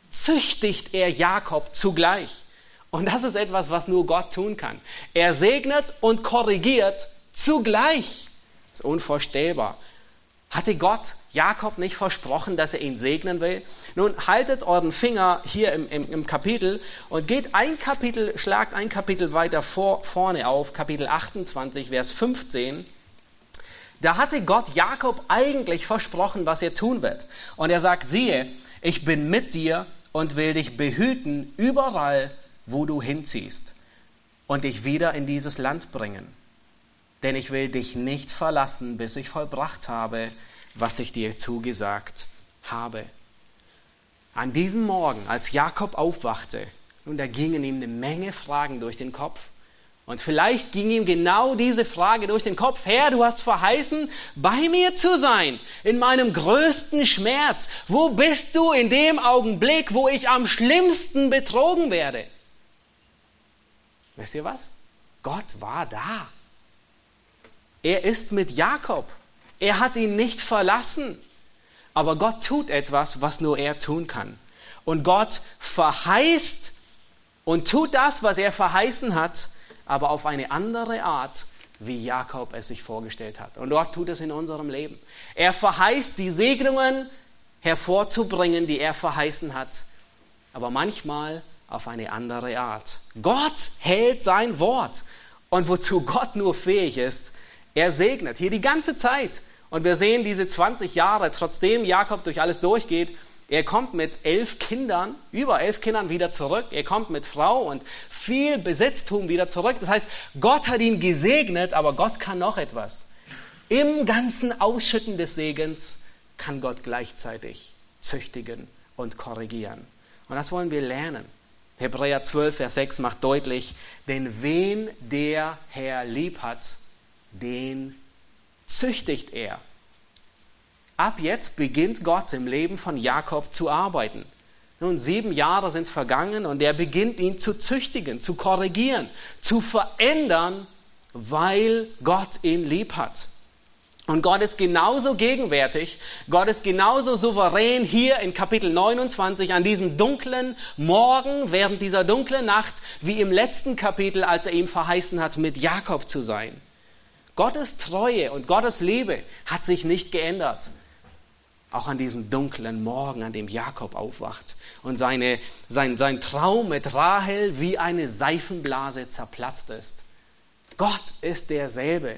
züchtigt er Jakob zugleich. Und das ist etwas, was nur Gott tun kann. Er segnet und korrigiert zugleich. Das ist unvorstellbar. Hatte Gott Jakob nicht versprochen, dass er ihn segnen will? Nun haltet euren Finger hier im, im, im Kapitel und geht ein Kapitel, schlagt ein Kapitel weiter vor, vorne auf, Kapitel 28, Vers 15. Da hatte Gott Jakob eigentlich versprochen, was er tun wird. Und er sagt, siehe, ich bin mit dir und will dich behüten überall, wo du hinziehst und dich wieder in dieses Land bringen. Denn ich will dich nicht verlassen, bis ich vollbracht habe, was ich dir zugesagt habe. An diesem Morgen, als Jakob aufwachte, nun, da gingen ihm eine Menge Fragen durch den Kopf. Und vielleicht ging ihm genau diese Frage durch den Kopf, Herr, du hast verheißen, bei mir zu sein, in meinem größten Schmerz. Wo bist du in dem Augenblick, wo ich am schlimmsten betrogen werde? Wisst ihr was? Gott war da. Er ist mit Jakob. Er hat ihn nicht verlassen. Aber Gott tut etwas, was nur er tun kann. Und Gott verheißt und tut das, was er verheißen hat, aber auf eine andere Art, wie Jakob es sich vorgestellt hat. Und Gott tut es in unserem Leben. Er verheißt, die Segnungen hervorzubringen, die er verheißen hat. Aber manchmal auf eine andere Art. Gott hält sein Wort. Und wozu Gott nur fähig ist, er segnet hier die ganze Zeit. Und wir sehen diese 20 Jahre, trotzdem Jakob durch alles durchgeht, er kommt mit elf Kindern, über elf Kindern wieder zurück. Er kommt mit Frau und viel Besitztum wieder zurück. Das heißt, Gott hat ihn gesegnet, aber Gott kann noch etwas. Im ganzen Ausschütten des Segens kann Gott gleichzeitig züchtigen und korrigieren. Und das wollen wir lernen. Hebräer 12, Vers 6 macht deutlich, denn wen der Herr lieb hat, den züchtigt er. Ab jetzt beginnt Gott im Leben von Jakob zu arbeiten. Nun, sieben Jahre sind vergangen und er beginnt ihn zu züchtigen, zu korrigieren, zu verändern, weil Gott ihn lieb hat. Und Gott ist genauso gegenwärtig, Gott ist genauso souverän hier in Kapitel 29 an diesem dunklen Morgen, während dieser dunklen Nacht, wie im letzten Kapitel, als er ihm verheißen hat, mit Jakob zu sein. Gottes Treue und Gottes Liebe hat sich nicht geändert. Auch an diesem dunklen Morgen, an dem Jakob aufwacht und seine, sein, sein Traum mit Rahel wie eine Seifenblase zerplatzt ist. Gott ist derselbe.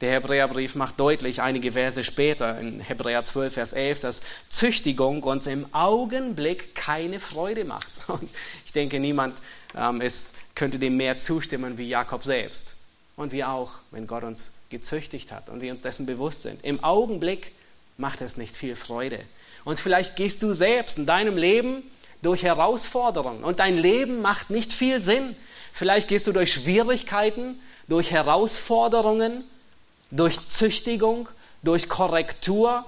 Der Hebräerbrief macht deutlich, einige Verse später, in Hebräer 12, Vers 11, dass Züchtigung uns im Augenblick keine Freude macht. (laughs) Und ich denke, niemand ähm, ist, könnte dem mehr zustimmen wie Jakob selbst. Und wir auch, wenn Gott uns gezüchtigt hat und wir uns dessen bewusst sind. Im Augenblick macht es nicht viel Freude. Und vielleicht gehst du selbst in deinem Leben durch Herausforderungen und dein Leben macht nicht viel Sinn. Vielleicht gehst du durch Schwierigkeiten, durch Herausforderungen durch Züchtigung, durch Korrektur,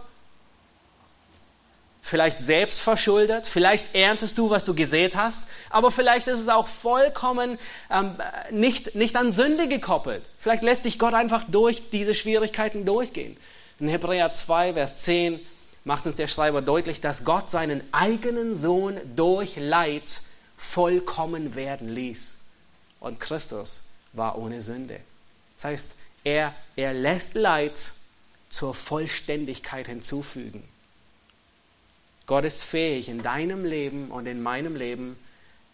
vielleicht selbst verschuldet, vielleicht erntest du, was du gesät hast, aber vielleicht ist es auch vollkommen ähm, nicht, nicht an Sünde gekoppelt. Vielleicht lässt dich Gott einfach durch diese Schwierigkeiten durchgehen. In Hebräer 2, Vers 10 macht uns der Schreiber deutlich, dass Gott seinen eigenen Sohn durch Leid vollkommen werden ließ. Und Christus war ohne Sünde. Das heißt, er, er lässt Leid zur Vollständigkeit hinzufügen. Gott ist fähig, in deinem Leben und in meinem Leben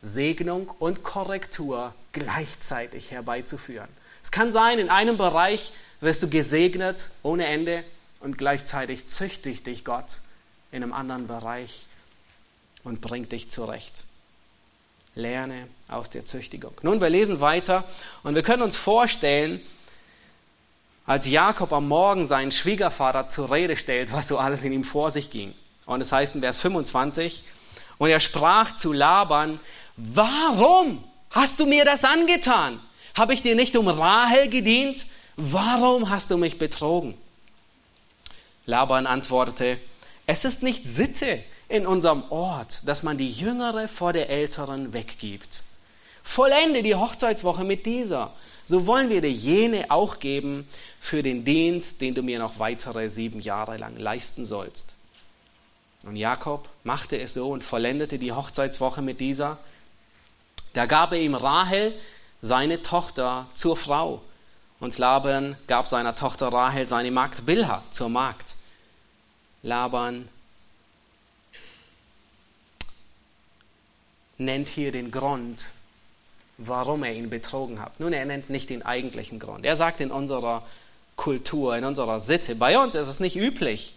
Segnung und Korrektur gleichzeitig herbeizuführen. Es kann sein, in einem Bereich wirst du gesegnet ohne Ende und gleichzeitig züchtigt dich Gott in einem anderen Bereich und bringt dich zurecht. Lerne aus der Züchtigung. Nun, wir lesen weiter und wir können uns vorstellen, als Jakob am Morgen seinen Schwiegervater zur Rede stellt, was so alles in ihm vor sich ging. Und es heißt in Vers 25, und er sprach zu Laban, warum hast du mir das angetan? Habe ich dir nicht um Rahel gedient? Warum hast du mich betrogen? Laban antwortete, es ist nicht Sitte in unserem Ort, dass man die Jüngere vor der Älteren weggibt. Vollende die Hochzeitswoche mit dieser so wollen wir dir jene auch geben für den Dienst, den du mir noch weitere sieben Jahre lang leisten sollst. Und Jakob machte es so und vollendete die Hochzeitswoche mit dieser. Da gab er ihm Rahel, seine Tochter, zur Frau. Und Laban gab seiner Tochter Rahel seine Magd Bilha zur Magd. Laban nennt hier den Grund, warum er ihn betrogen hat. Nun, er nennt nicht den eigentlichen Grund. Er sagt in unserer Kultur, in unserer Sitte, bei uns ist es nicht üblich,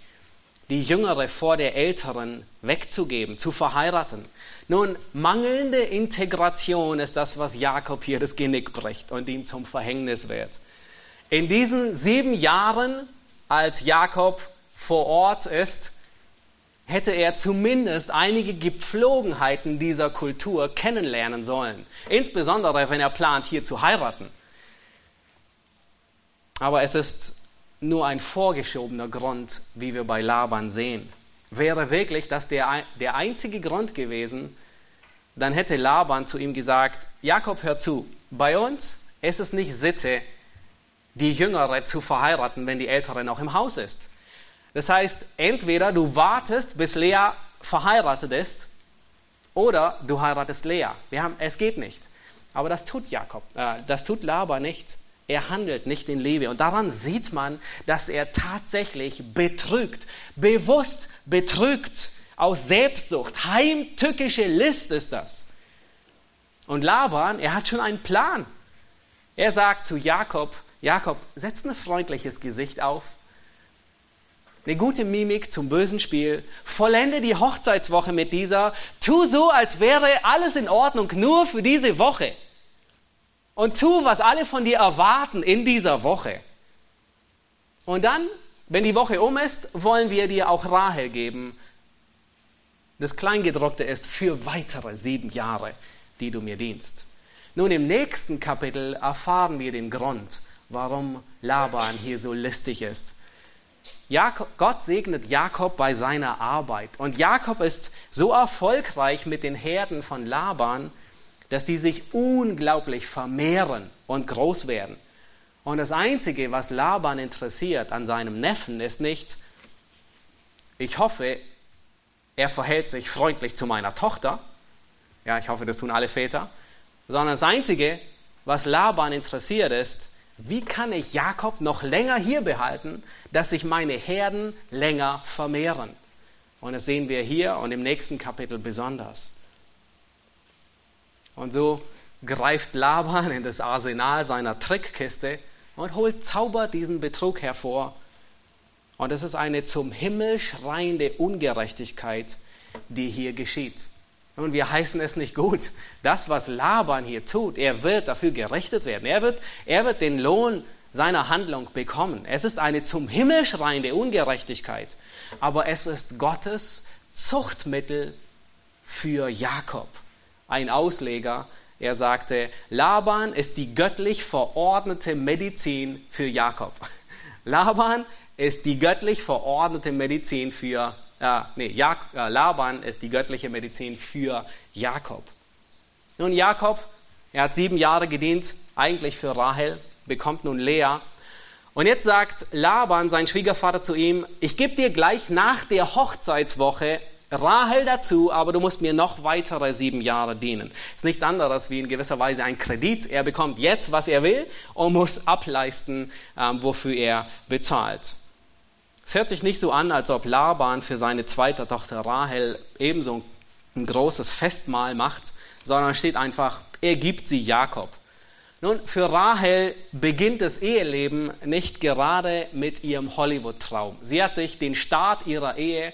die Jüngere vor der Älteren wegzugeben, zu verheiraten. Nun, mangelnde Integration ist das, was Jakob hier das Genick bricht und ihm zum Verhängnis wird. In diesen sieben Jahren, als Jakob vor Ort ist, hätte er zumindest einige Gepflogenheiten dieser Kultur kennenlernen sollen. Insbesondere, wenn er plant, hier zu heiraten. Aber es ist nur ein vorgeschobener Grund, wie wir bei Laban sehen. Wäre wirklich das der, der einzige Grund gewesen, dann hätte Laban zu ihm gesagt, Jakob, hör zu, bei uns ist es nicht Sitte, die Jüngere zu verheiraten, wenn die Ältere noch im Haus ist. Das heißt, entweder du wartest, bis Lea verheiratet ist, oder du heiratest Lea. Wir haben, es geht nicht. Aber das tut Jakob, äh, das tut Laban nicht. Er handelt nicht in Liebe. Und daran sieht man, dass er tatsächlich betrügt, bewusst betrügt, aus Selbstsucht. Heimtückische List ist das. Und Laban, er hat schon einen Plan. Er sagt zu Jakob, Jakob, setz ein freundliches Gesicht auf eine gute Mimik zum bösen Spiel, vollende die Hochzeitswoche mit dieser, tu so, als wäre alles in Ordnung, nur für diese Woche. Und tu, was alle von dir erwarten in dieser Woche. Und dann, wenn die Woche um ist, wollen wir dir auch Rahel geben. Das Kleingedruckte ist für weitere sieben Jahre, die du mir dienst. Nun, im nächsten Kapitel erfahren wir den Grund, warum Laban hier so listig ist Jakob, Gott segnet Jakob bei seiner Arbeit. Und Jakob ist so erfolgreich mit den Herden von Laban, dass die sich unglaublich vermehren und groß werden. Und das Einzige, was Laban interessiert an seinem Neffen, ist nicht, ich hoffe, er verhält sich freundlich zu meiner Tochter. Ja, ich hoffe, das tun alle Väter. Sondern das Einzige, was Laban interessiert, ist, wie kann ich Jakob noch länger hier behalten, dass sich meine Herden länger vermehren? Und das sehen wir hier und im nächsten Kapitel besonders. Und so greift Laban in das Arsenal seiner Trickkiste und holt, zaubert diesen Betrug hervor. Und es ist eine zum Himmel schreiende Ungerechtigkeit, die hier geschieht. Und wir heißen es nicht gut. Das, was Laban hier tut, er wird dafür gerichtet werden. Er wird, er wird den Lohn seiner Handlung bekommen. Es ist eine zum Himmel schreiende Ungerechtigkeit, aber es ist Gottes Zuchtmittel für Jakob. Ein Ausleger, er sagte, Laban ist die göttlich verordnete Medizin für Jakob. (laughs) Laban ist die göttlich verordnete Medizin für, äh, nee, Jak äh, Laban ist die göttliche Medizin für Jakob. Nun, Jakob, er hat sieben Jahre gedient, eigentlich für Rahel, bekommt nun Lea. Und jetzt sagt Laban, sein Schwiegervater, zu ihm, ich gebe dir gleich nach der Hochzeitswoche Rahel dazu, aber du musst mir noch weitere sieben Jahre dienen. Ist nichts anderes wie in gewisser Weise ein Kredit. Er bekommt jetzt, was er will und muss ableisten, ähm, wofür er bezahlt. Es hört sich nicht so an, als ob Laban für seine zweite Tochter Rahel ebenso ein großes Festmahl macht, sondern steht einfach, er gibt sie Jakob. Nun, für Rahel beginnt das Eheleben nicht gerade mit ihrem Hollywood-Traum. Sie hat sich den Start ihrer Ehe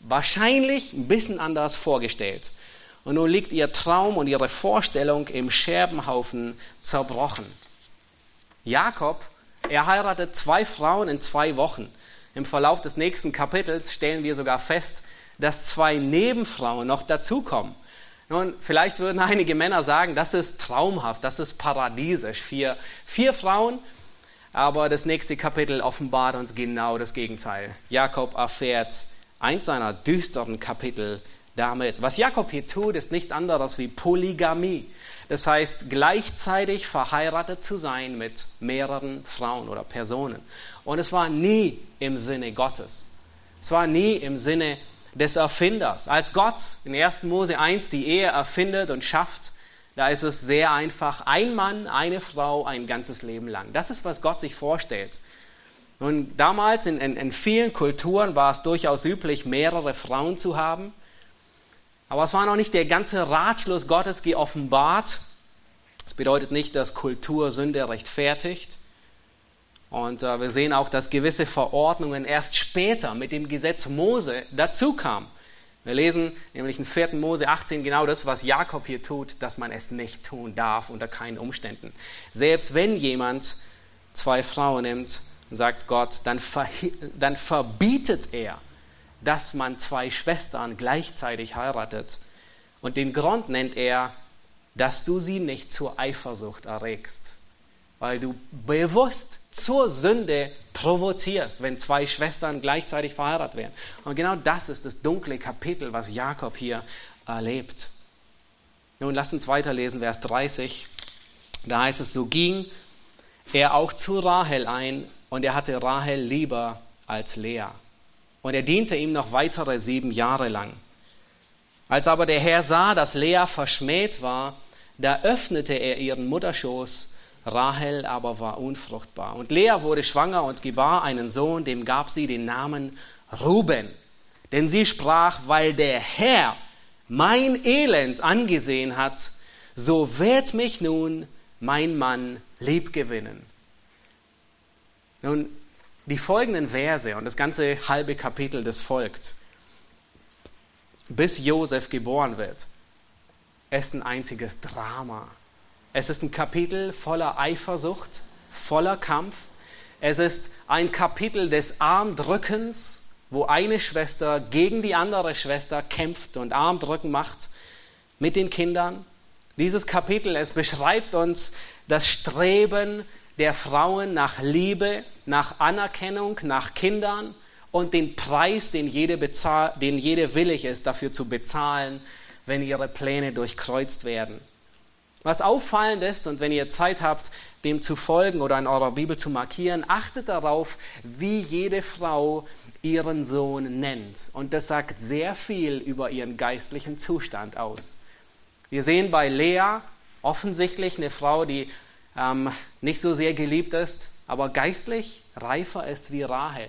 wahrscheinlich ein bisschen anders vorgestellt. Und nun liegt ihr Traum und ihre Vorstellung im Scherbenhaufen zerbrochen. Jakob, er heiratet zwei Frauen in zwei Wochen. Im Verlauf des nächsten Kapitels stellen wir sogar fest, dass zwei Nebenfrauen noch dazukommen. Nun, vielleicht würden einige Männer sagen, das ist traumhaft, das ist paradiesisch. Vier, vier Frauen, aber das nächste Kapitel offenbart uns genau das Gegenteil. Jakob erfährt eins seiner düsteren Kapitel damit. Was Jakob hier tut, ist nichts anderes wie Polygamie. Das heißt, gleichzeitig verheiratet zu sein mit mehreren Frauen oder Personen. Und es war nie im Sinne Gottes. Es war nie im Sinne des Erfinders. Als Gott in 1. Mose 1 die Ehe erfindet und schafft, da ist es sehr einfach, ein Mann, eine Frau, ein ganzes Leben lang. Das ist, was Gott sich vorstellt. Und damals in, in, in vielen Kulturen war es durchaus üblich, mehrere Frauen zu haben. Aber es war noch nicht der ganze Ratschluss Gottes geoffenbart. Das bedeutet nicht, dass Kultur Sünde rechtfertigt. Und äh, wir sehen auch, dass gewisse Verordnungen erst später mit dem Gesetz Mose dazu kamen. Wir lesen nämlich in 4. Mose 18 genau das, was Jakob hier tut, dass man es nicht tun darf unter keinen Umständen. Selbst wenn jemand zwei Frauen nimmt, sagt Gott, dann, dann verbietet er, dass man zwei Schwestern gleichzeitig heiratet. Und den Grund nennt er, dass du sie nicht zur Eifersucht erregst, weil du bewusst zur Sünde provozierst, wenn zwei Schwestern gleichzeitig verheiratet werden. Und genau das ist das dunkle Kapitel, was Jakob hier erlebt. Nun lass uns weiterlesen, Vers 30. Da heißt es, so ging er auch zu Rahel ein und er hatte Rahel lieber als Lea. Und er diente ihm noch weitere sieben Jahre lang. Als aber der Herr sah, dass Lea verschmäht war, da öffnete er ihren Mutterschoß Rahel aber war unfruchtbar. Und Lea wurde schwanger und gebar einen Sohn, dem gab sie den Namen Ruben. Denn sie sprach, weil der Herr mein Elend angesehen hat, so wird mich nun mein Mann liebgewinnen. Nun, die folgenden Verse und das ganze halbe Kapitel, das folgt, bis Josef geboren wird, ist ein einziges Drama. Es ist ein Kapitel voller Eifersucht, voller Kampf. Es ist ein Kapitel des Armdrückens, wo eine Schwester gegen die andere Schwester kämpft und Armdrücken macht mit den Kindern. Dieses Kapitel, es beschreibt uns das Streben der Frauen nach Liebe, nach Anerkennung, nach Kindern und den Preis, den jede, bezahl, den jede willig ist, dafür zu bezahlen, wenn ihre Pläne durchkreuzt werden. Was auffallend ist, und wenn ihr Zeit habt, dem zu folgen oder in eurer Bibel zu markieren, achtet darauf, wie jede Frau ihren Sohn nennt. Und das sagt sehr viel über ihren geistlichen Zustand aus. Wir sehen bei Lea offensichtlich eine Frau, die ähm, nicht so sehr geliebt ist, aber geistlich reifer ist wie Rahel.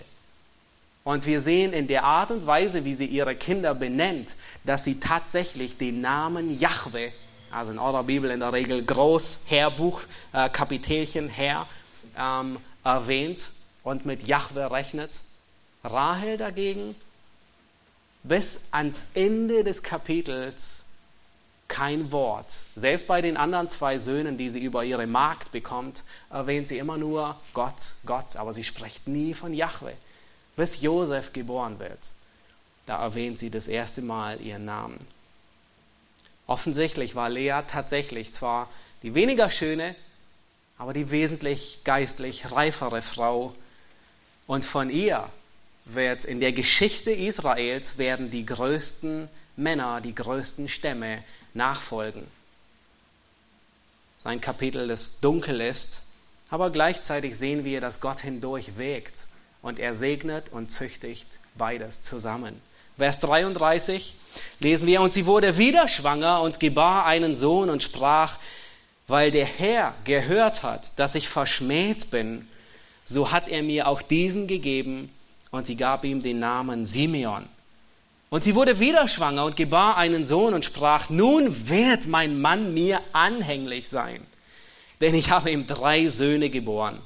Und wir sehen in der Art und Weise, wie sie ihre Kinder benennt, dass sie tatsächlich den Namen Yahweh also in eurer Bibel in der Regel groß, Herr, Buch, äh, Kapitelchen, Herr, ähm, erwähnt und mit Jahwe rechnet. Rahel dagegen bis ans Ende des Kapitels kein Wort. Selbst bei den anderen zwei Söhnen, die sie über ihre Magd bekommt, erwähnt sie immer nur Gott, Gott, aber sie spricht nie von Jahwe. Bis Josef geboren wird, da erwähnt sie das erste Mal ihren Namen. Offensichtlich war Lea tatsächlich zwar die weniger schöne, aber die wesentlich geistlich reifere Frau. Und von ihr wird in der Geschichte Israels werden die größten Männer, die größten Stämme nachfolgen. Sein Kapitel, das dunkel ist, aber gleichzeitig sehen wir, dass Gott hindurch wägt und er segnet und züchtigt beides zusammen. Vers 33 lesen wir, und sie wurde wieder schwanger und gebar einen Sohn und sprach, weil der Herr gehört hat, dass ich verschmäht bin, so hat er mir auch diesen gegeben, und sie gab ihm den Namen Simeon. Und sie wurde wieder schwanger und gebar einen Sohn und sprach, nun wird mein Mann mir anhänglich sein, denn ich habe ihm drei Söhne geboren.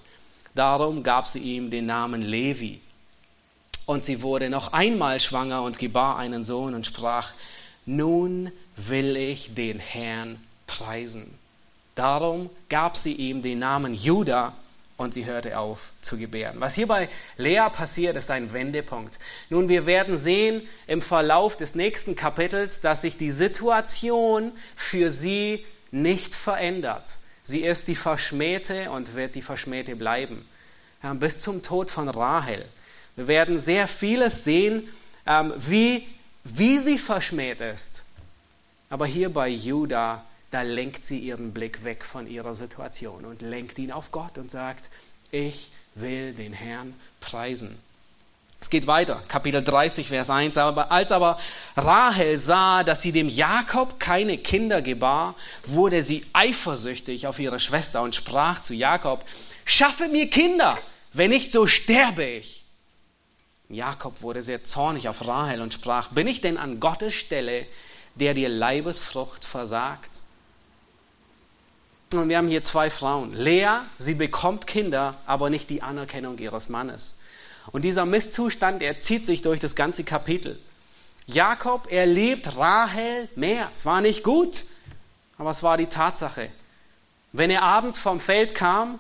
Darum gab sie ihm den Namen Levi. Und sie wurde noch einmal schwanger und gebar einen Sohn und sprach, nun will ich den Herrn preisen. Darum gab sie ihm den Namen Judah und sie hörte auf zu gebären. Was hier bei Lea passiert, ist ein Wendepunkt. Nun, wir werden sehen im Verlauf des nächsten Kapitels, dass sich die Situation für sie nicht verändert. Sie ist die Verschmähte und wird die Verschmähte bleiben. Ja, bis zum Tod von Rahel. Wir werden sehr vieles sehen, ähm, wie, wie sie verschmäht ist. Aber hier bei Judah da lenkt sie ihren Blick weg von ihrer Situation und lenkt ihn auf Gott und sagt, ich will den Herrn preisen. Es geht weiter, Kapitel 30, Vers 1. Aber als aber Rahel sah, dass sie dem Jakob keine Kinder gebar, wurde sie eifersüchtig auf ihre Schwester und sprach zu Jakob, schaffe mir Kinder, wenn nicht, so sterbe ich. Jakob wurde sehr zornig auf Rahel und sprach, bin ich denn an Gottes Stelle, der dir Leibesfrucht versagt? Und wir haben hier zwei Frauen. Lea, sie bekommt Kinder, aber nicht die Anerkennung ihres Mannes. Und dieser Misszustand, er zieht sich durch das ganze Kapitel. Jakob, er liebt Rahel mehr. Es war nicht gut, aber es war die Tatsache. Wenn er abends vom Feld kam,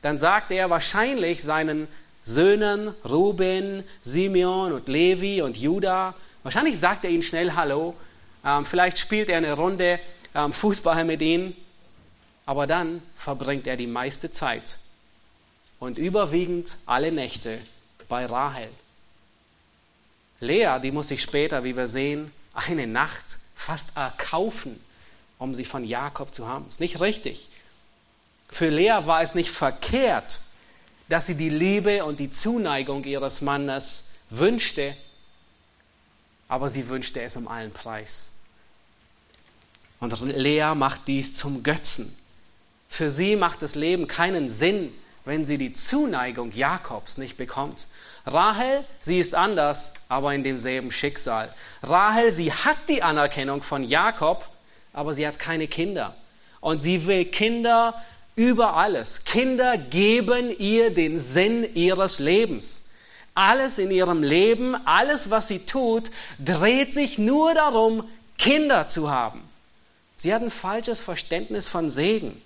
dann sagte er wahrscheinlich seinen Söhnen Ruben, Simeon und Levi und Judah, wahrscheinlich sagt er ihnen schnell Hallo, ähm, vielleicht spielt er eine Runde ähm, Fußball mit ihnen aber dann verbringt er die meiste Zeit und überwiegend alle Nächte bei Rahel. Lea, die muss sich später, wie wir sehen, eine Nacht fast erkaufen, um sie von Jakob zu haben. Ist nicht richtig. Für Lea war es nicht verkehrt, dass sie die Liebe und die Zuneigung ihres Mannes wünschte, aber sie wünschte es um allen Preis. Und Lea macht dies zum Götzen. Für sie macht das Leben keinen Sinn, wenn sie die Zuneigung Jakobs nicht bekommt. Rahel, sie ist anders, aber in demselben Schicksal. Rahel, sie hat die Anerkennung von Jakob, aber sie hat keine Kinder. Und sie will Kinder über alles. Kinder geben ihr den Sinn ihres Lebens. Alles in ihrem Leben, alles, was sie tut, dreht sich nur darum, Kinder zu haben. Sie hat ein falsches Verständnis von Segen.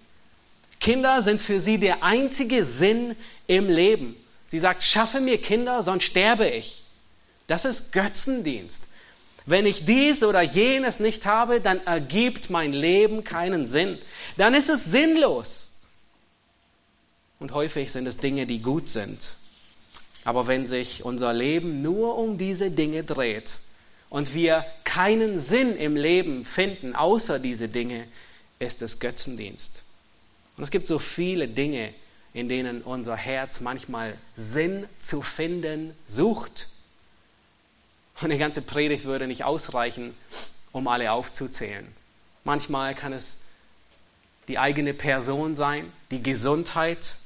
Kinder sind für sie der einzige Sinn im Leben. Sie sagt, schaffe mir Kinder, sonst sterbe ich. Das ist Götzendienst. Wenn ich dies oder jenes nicht habe, dann ergibt mein Leben keinen Sinn. Dann ist es sinnlos. Und häufig sind es Dinge, die gut sind. Aber wenn sich unser Leben nur um diese Dinge dreht und wir keinen Sinn im Leben finden, außer diese Dinge, ist es Götzendienst. Und es gibt so viele Dinge, in denen unser Herz manchmal Sinn zu finden sucht. Und die ganze Predigt würde nicht ausreichen, um alle aufzuzählen. Manchmal kann es die eigene Person sein, die Gesundheit.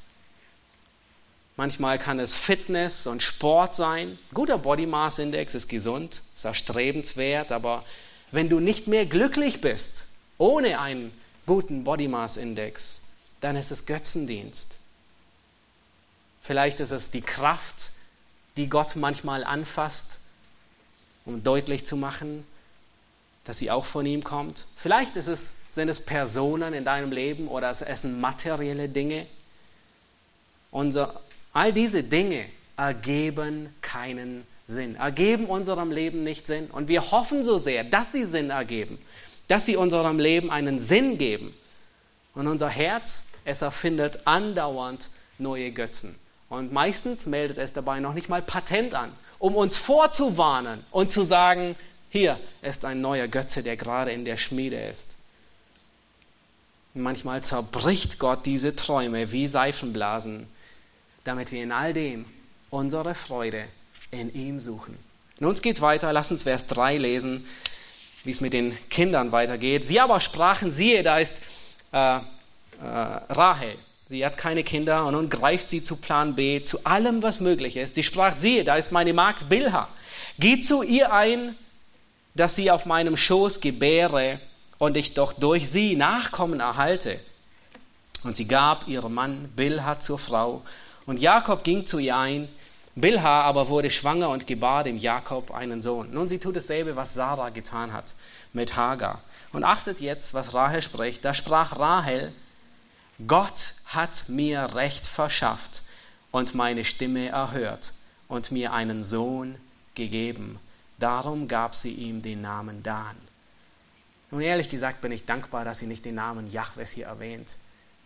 Manchmal kann es Fitness und Sport sein. Guter Body Mass Index ist gesund, ist erstrebenswert, aber wenn du nicht mehr glücklich bist ohne einen guten Body Mass Index, dann ist es Götzendienst. Vielleicht ist es die Kraft, die Gott manchmal anfasst, um deutlich zu machen, dass sie auch von ihm kommt. Vielleicht ist es, sind es Personen in deinem Leben oder es sind materielle Dinge. Unser, all diese Dinge ergeben keinen Sinn, ergeben unserem Leben nicht Sinn. Und wir hoffen so sehr, dass sie Sinn ergeben, dass sie unserem Leben einen Sinn geben. Und unser Herz, es erfindet andauernd neue Götzen. Und meistens meldet es dabei noch nicht mal Patent an, um uns vorzuwarnen und zu sagen, hier ist ein neuer Götze, der gerade in der Schmiede ist. Manchmal zerbricht Gott diese Träume wie Seifenblasen, damit wir in all dem unsere Freude in ihm suchen. Nun geht weiter, lass uns Vers 3 lesen, wie es mit den Kindern weitergeht. Sie aber sprachen, siehe, da ist äh, äh, Rahel, Sie hat keine Kinder und nun greift sie zu Plan B, zu allem, was möglich ist. Sie sprach, siehe, da ist meine Magd Bilha. Geh zu ihr ein, dass sie auf meinem Schoß gebäre und ich doch durch sie Nachkommen erhalte. Und sie gab ihrem Mann Bilha zur Frau. Und Jakob ging zu ihr ein. Bilha aber wurde schwanger und gebar dem Jakob einen Sohn. Nun, sie tut dasselbe, was Sarah getan hat mit Hagar. Und achtet jetzt, was Rahel spricht. Da sprach Rahel, Gott hat mir Recht verschafft und meine Stimme erhört und mir einen Sohn gegeben. Darum gab sie ihm den Namen Dan. Nun ehrlich gesagt bin ich dankbar, dass sie nicht den Namen Jahwes hier erwähnt,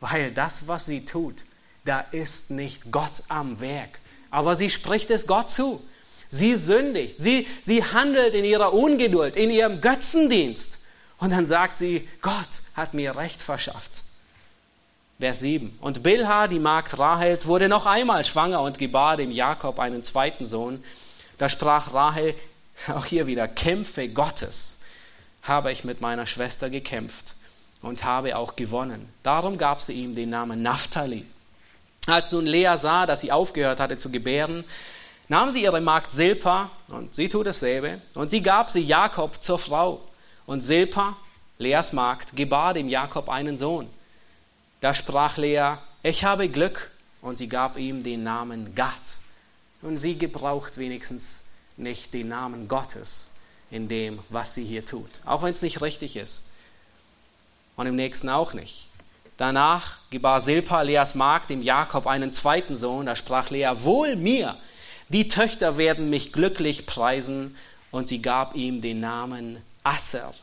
weil das, was sie tut, da ist nicht Gott am Werk. Aber sie spricht es Gott zu. Sie sündigt, sie, sie handelt in ihrer Ungeduld, in ihrem Götzendienst. Und dann sagt sie, Gott hat mir Recht verschafft. Vers 7. Und Bilha, die Magd Rahels, wurde noch einmal schwanger und gebar dem Jakob einen zweiten Sohn. Da sprach Rahel, auch hier wieder, Kämpfe Gottes habe ich mit meiner Schwester gekämpft und habe auch gewonnen. Darum gab sie ihm den Namen Naphtali. Als nun Lea sah, dass sie aufgehört hatte zu gebären, nahm sie ihre Magd Silpa, und sie tut dasselbe, und sie gab sie Jakob zur Frau. Und Silpa, Leas Magd, gebar dem Jakob einen Sohn. Da sprach Lea, ich habe Glück, und sie gab ihm den Namen Gad. Und sie gebraucht wenigstens nicht den Namen Gottes in dem, was sie hier tut, auch wenn es nicht richtig ist. Und im nächsten auch nicht. Danach gebar Silpa Leas Magd dem Jakob einen zweiten Sohn. Da sprach Lea, wohl mir, die Töchter werden mich glücklich preisen. Und sie gab ihm den Namen Asser.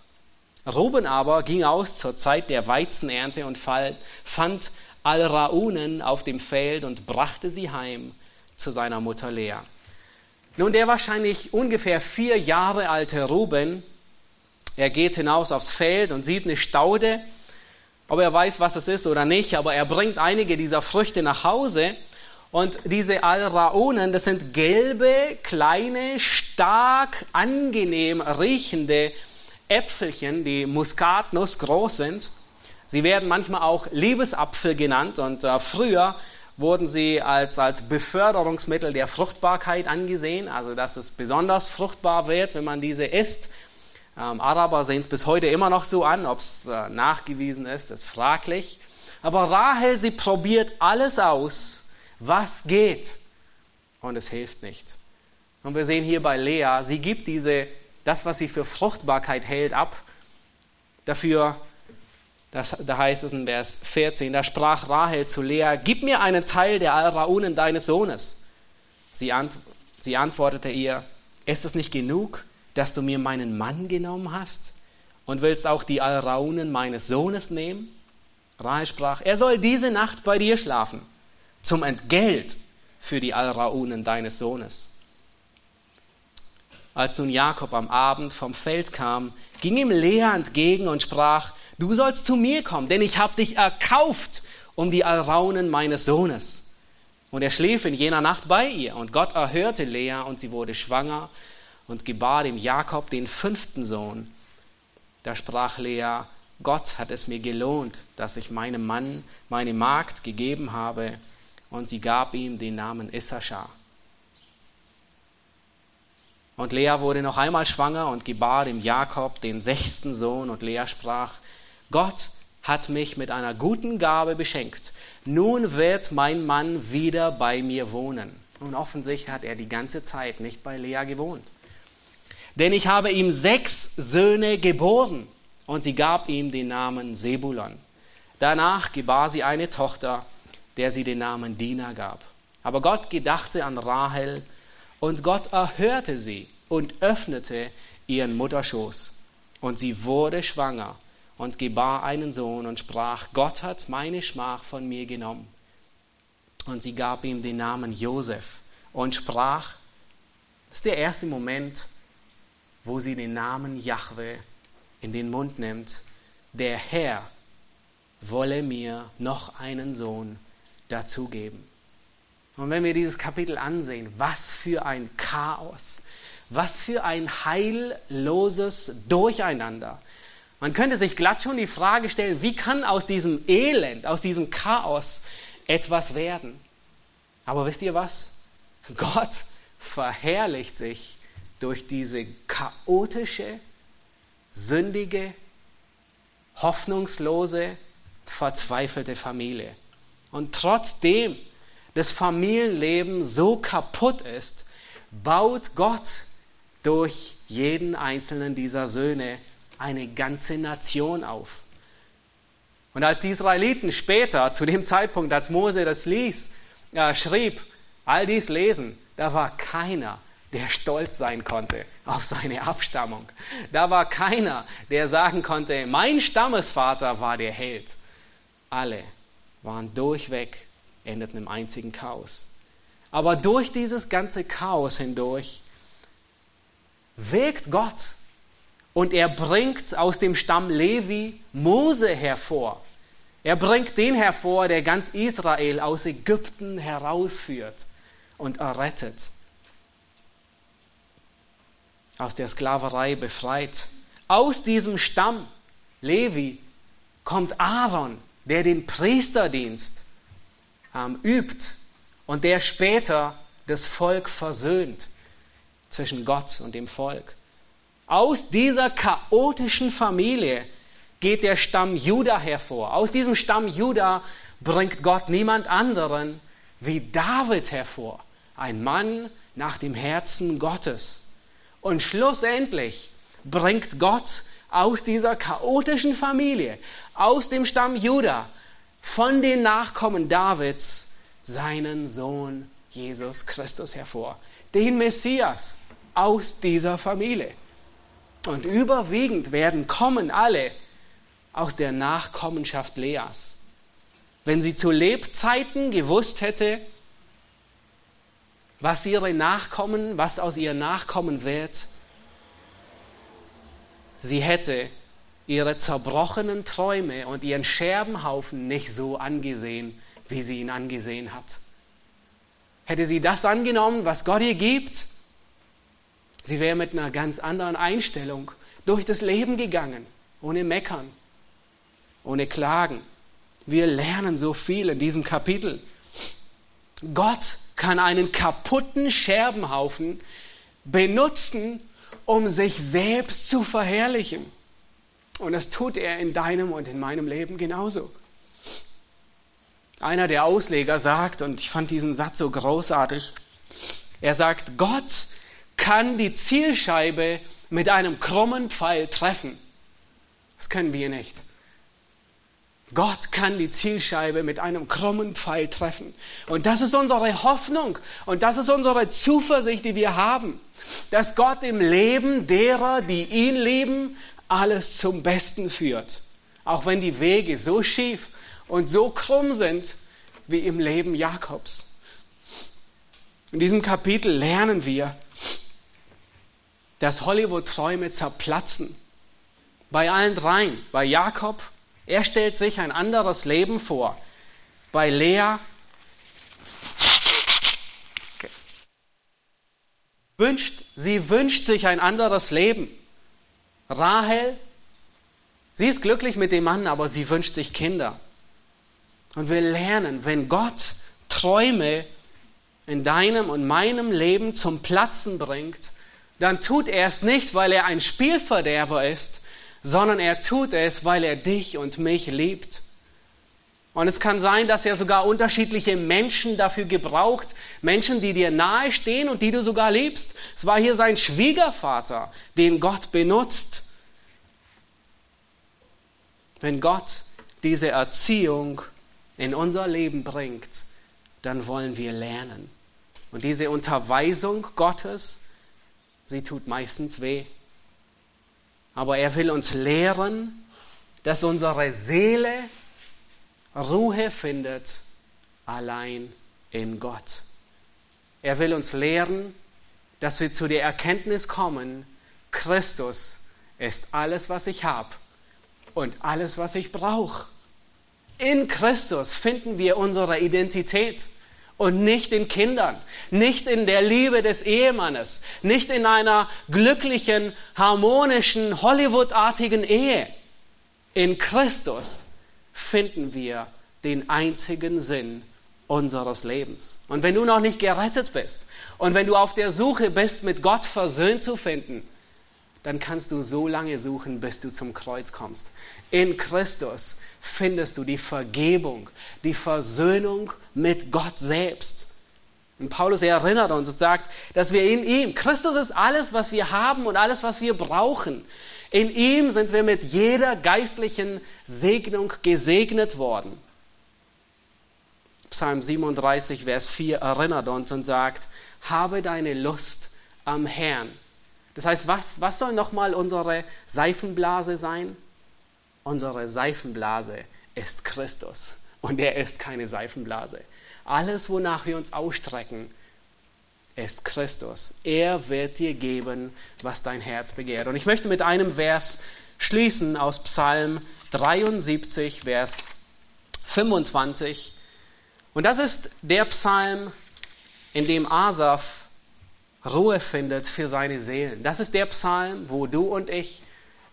Ruben aber ging aus zur Zeit der Weizenernte und fand Alraunen auf dem Feld und brachte sie heim zu seiner Mutter Lea. Nun, der wahrscheinlich ungefähr vier Jahre alte Ruben, er geht hinaus aufs Feld und sieht eine Staude, ob er weiß, was es ist oder nicht, aber er bringt einige dieser Früchte nach Hause und diese Alraonen, das sind gelbe, kleine, stark angenehm riechende Äpfelchen, die Muskatnuss groß sind. Sie werden manchmal auch Liebesapfel genannt und äh, früher wurden sie als, als Beförderungsmittel der Fruchtbarkeit angesehen, also dass es besonders fruchtbar wird, wenn man diese isst. Ähm, Araber sehen es bis heute immer noch so an, ob es äh, nachgewiesen ist, ist fraglich. Aber Rahel, sie probiert alles aus, was geht. Und es hilft nicht. Und wir sehen hier bei Lea, sie gibt diese das, was sie für Fruchtbarkeit hält, ab. Dafür, das, da heißt es in Vers 14, da sprach Rahel zu Lea, gib mir einen Teil der Alraunen deines Sohnes. Sie, ant, sie antwortete ihr, ist es nicht genug, dass du mir meinen Mann genommen hast und willst auch die Alraunen meines Sohnes nehmen? Rahel sprach, er soll diese Nacht bei dir schlafen, zum Entgelt für die Alraunen deines Sohnes. Als nun Jakob am Abend vom Feld kam, ging ihm Lea entgegen und sprach, du sollst zu mir kommen, denn ich habe dich erkauft um die Alraunen meines Sohnes. Und er schlief in jener Nacht bei ihr, und Gott erhörte Lea, und sie wurde schwanger und gebar dem Jakob den fünften Sohn. Da sprach Lea, Gott hat es mir gelohnt, dass ich meinem Mann meine Magd gegeben habe, und sie gab ihm den Namen Issachar. Und Lea wurde noch einmal schwanger und gebar dem Jakob den sechsten Sohn. Und Lea sprach, Gott hat mich mit einer guten Gabe beschenkt. Nun wird mein Mann wieder bei mir wohnen. Und offensichtlich hat er die ganze Zeit nicht bei Lea gewohnt. Denn ich habe ihm sechs Söhne geboren und sie gab ihm den Namen Sebulon. Danach gebar sie eine Tochter, der sie den Namen Dina gab. Aber Gott gedachte an Rahel und Gott erhörte sie und öffnete ihren Mutterschoß. Und sie wurde schwanger und gebar einen Sohn und sprach, Gott hat meine Schmach von mir genommen. Und sie gab ihm den Namen Josef und sprach, das ist der erste Moment, wo sie den Namen Jahwe in den Mund nimmt, der Herr wolle mir noch einen Sohn dazugeben. Und wenn wir dieses Kapitel ansehen, was für ein Chaos, was für ein heilloses Durcheinander. Man könnte sich glatt schon die Frage stellen, wie kann aus diesem Elend, aus diesem Chaos etwas werden? Aber wisst ihr was? Gott verherrlicht sich durch diese chaotische, sündige, hoffnungslose, verzweifelte Familie. Und trotzdem das Familienleben so kaputt ist, baut Gott durch jeden einzelnen dieser Söhne eine ganze Nation auf. Und als die Israeliten später, zu dem Zeitpunkt, als Mose das ließ, äh, schrieb, all dies lesen, da war keiner, der stolz sein konnte auf seine Abstammung. Da war keiner, der sagen konnte, mein Stammesvater war der Held. Alle waren durchweg, endeten im einzigen Chaos. Aber durch dieses ganze Chaos hindurch wirkt Gott und er bringt aus dem Stamm Levi Mose hervor. Er bringt den hervor, der ganz Israel aus Ägypten herausführt und errettet. Aus der Sklaverei befreit. Aus diesem Stamm Levi kommt Aaron, der den Priesterdienst ähm, übt und der später das Volk versöhnt zwischen Gott und dem Volk. Aus dieser chaotischen Familie geht der Stamm Juda hervor. Aus diesem Stamm Juda bringt Gott niemand anderen wie David hervor. Ein Mann nach dem Herzen Gottes. Und schlussendlich bringt Gott aus dieser chaotischen Familie, aus dem Stamm Juda, von den Nachkommen Davids, seinen Sohn Jesus Christus hervor, den Messias aus dieser Familie. Und überwiegend werden kommen alle aus der Nachkommenschaft Leas. Wenn sie zu Lebzeiten gewusst hätte, was ihre Nachkommen, was aus ihr Nachkommen wird, sie hätte ihre zerbrochenen Träume und ihren Scherbenhaufen nicht so angesehen, wie sie ihn angesehen hat. Hätte sie das angenommen, was Gott ihr gibt, sie wäre mit einer ganz anderen Einstellung durch das Leben gegangen, ohne Meckern, ohne Klagen. Wir lernen so viel in diesem Kapitel. Gott kann einen kaputten Scherbenhaufen benutzen, um sich selbst zu verherrlichen. Und das tut er in deinem und in meinem Leben genauso. Einer der Ausleger sagt, und ich fand diesen Satz so großartig, er sagt, Gott kann die Zielscheibe mit einem krummen Pfeil treffen. Das können wir nicht. Gott kann die Zielscheibe mit einem krummen Pfeil treffen. Und das ist unsere Hoffnung und das ist unsere Zuversicht, die wir haben, dass Gott im Leben derer, die ihn lieben, alles zum Besten führt. Auch wenn die Wege so schief und so krumm sind wie im Leben Jakobs. In diesem Kapitel lernen wir, dass Hollywood-Träume zerplatzen. Bei allen dreien. Bei Jakob, er stellt sich ein anderes Leben vor. Bei Lea wünscht, sie wünscht sich ein anderes Leben. Rahel, sie ist glücklich mit dem Mann, aber sie wünscht sich Kinder. Und wir lernen, wenn Gott Träume in deinem und meinem Leben zum Platzen bringt, dann tut er es nicht, weil er ein Spielverderber ist, sondern er tut es, weil er dich und mich liebt. Und es kann sein, dass er sogar unterschiedliche Menschen dafür gebraucht, Menschen, die dir nahe stehen und die du sogar liebst. Es war hier sein Schwiegervater, den Gott benutzt. Wenn Gott diese Erziehung in unser Leben bringt, dann wollen wir lernen. Und diese Unterweisung Gottes, sie tut meistens weh. Aber er will uns lehren, dass unsere Seele Ruhe findet allein in Gott. Er will uns lehren, dass wir zu der Erkenntnis kommen, Christus ist alles, was ich habe und alles, was ich brauche. In Christus finden wir unsere Identität und nicht in Kindern, nicht in der Liebe des Ehemannes, nicht in einer glücklichen, harmonischen, Hollywood-artigen Ehe. In Christus finden wir den einzigen Sinn unseres Lebens. Und wenn du noch nicht gerettet bist und wenn du auf der Suche bist, mit Gott versöhnt zu finden, dann kannst du so lange suchen, bis du zum Kreuz kommst. In Christus findest du die Vergebung, die Versöhnung mit Gott selbst. Und Paulus erinnert uns und sagt, dass wir in ihm, Christus ist alles, was wir haben und alles, was wir brauchen. In ihm sind wir mit jeder geistlichen Segnung gesegnet worden. Psalm 37, Vers 4 erinnert uns und sagt, habe deine Lust am Herrn. Das heißt, was, was soll nochmal unsere Seifenblase sein? Unsere Seifenblase ist Christus und er ist keine Seifenblase. Alles, wonach wir uns ausstrecken, ist Christus. Er wird dir geben, was dein Herz begehrt. Und ich möchte mit einem Vers schließen aus Psalm 73, Vers 25. Und das ist der Psalm, in dem Asaf Ruhe findet für seine Seelen. Das ist der Psalm, wo du und ich,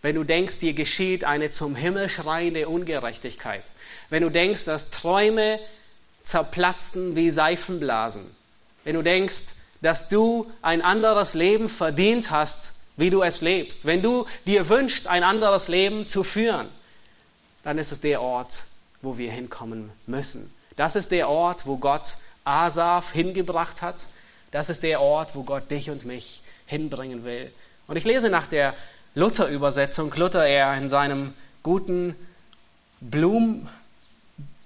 wenn du denkst, dir geschieht eine zum Himmel schreiende Ungerechtigkeit, wenn du denkst, dass Träume zerplatzten wie Seifenblasen, wenn du denkst, dass du ein anderes Leben verdient hast, wie du es lebst. Wenn du dir wünschst, ein anderes Leben zu führen, dann ist es der Ort, wo wir hinkommen müssen. Das ist der Ort, wo Gott Asaf hingebracht hat. Das ist der Ort, wo Gott dich und mich hinbringen will. Und ich lese nach der Luther-Übersetzung, Luther er in seinem guten Blum,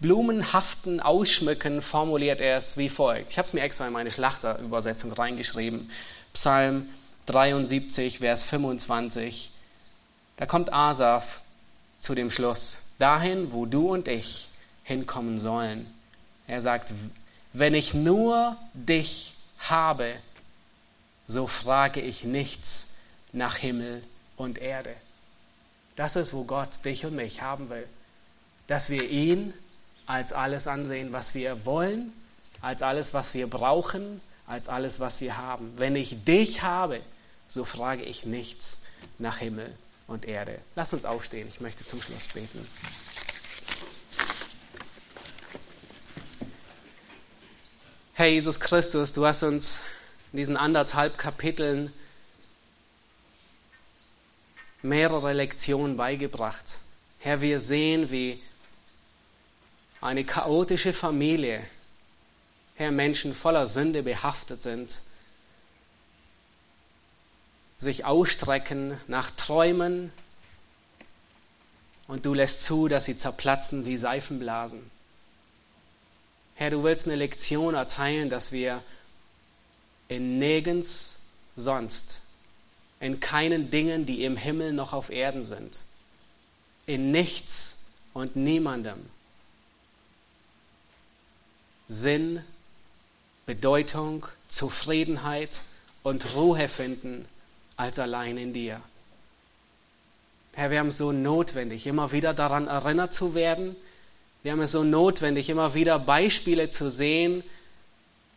blumenhaften Ausschmücken formuliert er es wie folgt. Ich habe es mir extra in meine Schlachterübersetzung reingeschrieben. Psalm 73, Vers 25. Da kommt Asaf zu dem Schluss. Dahin, wo du und ich hinkommen sollen. Er sagt, wenn ich nur dich habe, so frage ich nichts nach Himmel und Erde. Das ist, wo Gott dich und mich haben will. Dass wir ihn als alles ansehen, was wir wollen, als alles, was wir brauchen, als alles, was wir haben. Wenn ich dich habe, so frage ich nichts nach Himmel und Erde. Lass uns aufstehen, ich möchte zum Schluss beten. Herr Jesus Christus, du hast uns in diesen anderthalb Kapiteln mehrere Lektionen beigebracht. Herr, wir sehen, wie eine chaotische Familie, Herr, Menschen voller Sünde behaftet sind, sich ausstrecken nach Träumen und du lässt zu, dass sie zerplatzen wie Seifenblasen. Herr, du willst eine Lektion erteilen, dass wir in nirgends sonst, in keinen Dingen, die im Himmel noch auf Erden sind, in nichts und niemandem Sinn, Bedeutung, Zufriedenheit und Ruhe finden als allein in dir. Herr, wir haben es so notwendig, immer wieder daran erinnert zu werden. Wir haben es so notwendig, immer wieder Beispiele zu sehen,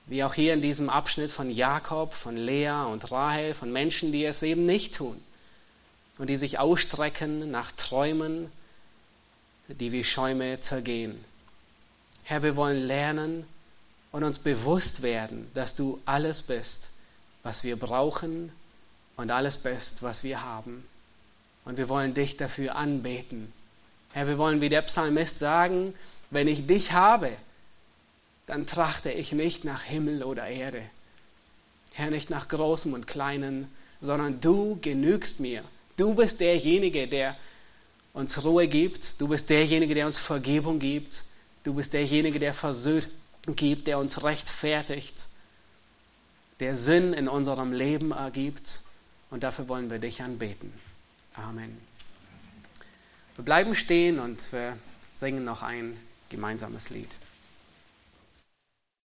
wie auch hier in diesem Abschnitt von Jakob, von Lea und Rahel, von Menschen, die es eben nicht tun und die sich ausstrecken nach Träumen, die wie Schäume zergehen. Herr, wir wollen lernen und uns bewusst werden, dass du alles bist, was wir brauchen und alles bist, was wir haben. Und wir wollen dich dafür anbeten. Herr, wir wollen wie der Psalmist sagen, wenn ich dich habe, dann trachte ich nicht nach Himmel oder Erde. Herr, nicht nach Großem und Kleinen, sondern du genügst mir. Du bist derjenige, der uns Ruhe gibt. Du bist derjenige, der uns Vergebung gibt. Du bist derjenige, der Versöhnung gibt, der uns rechtfertigt, der Sinn in unserem Leben ergibt. Und dafür wollen wir dich anbeten. Amen. Wir bleiben stehen und wir singen noch ein gemeinsames Lied.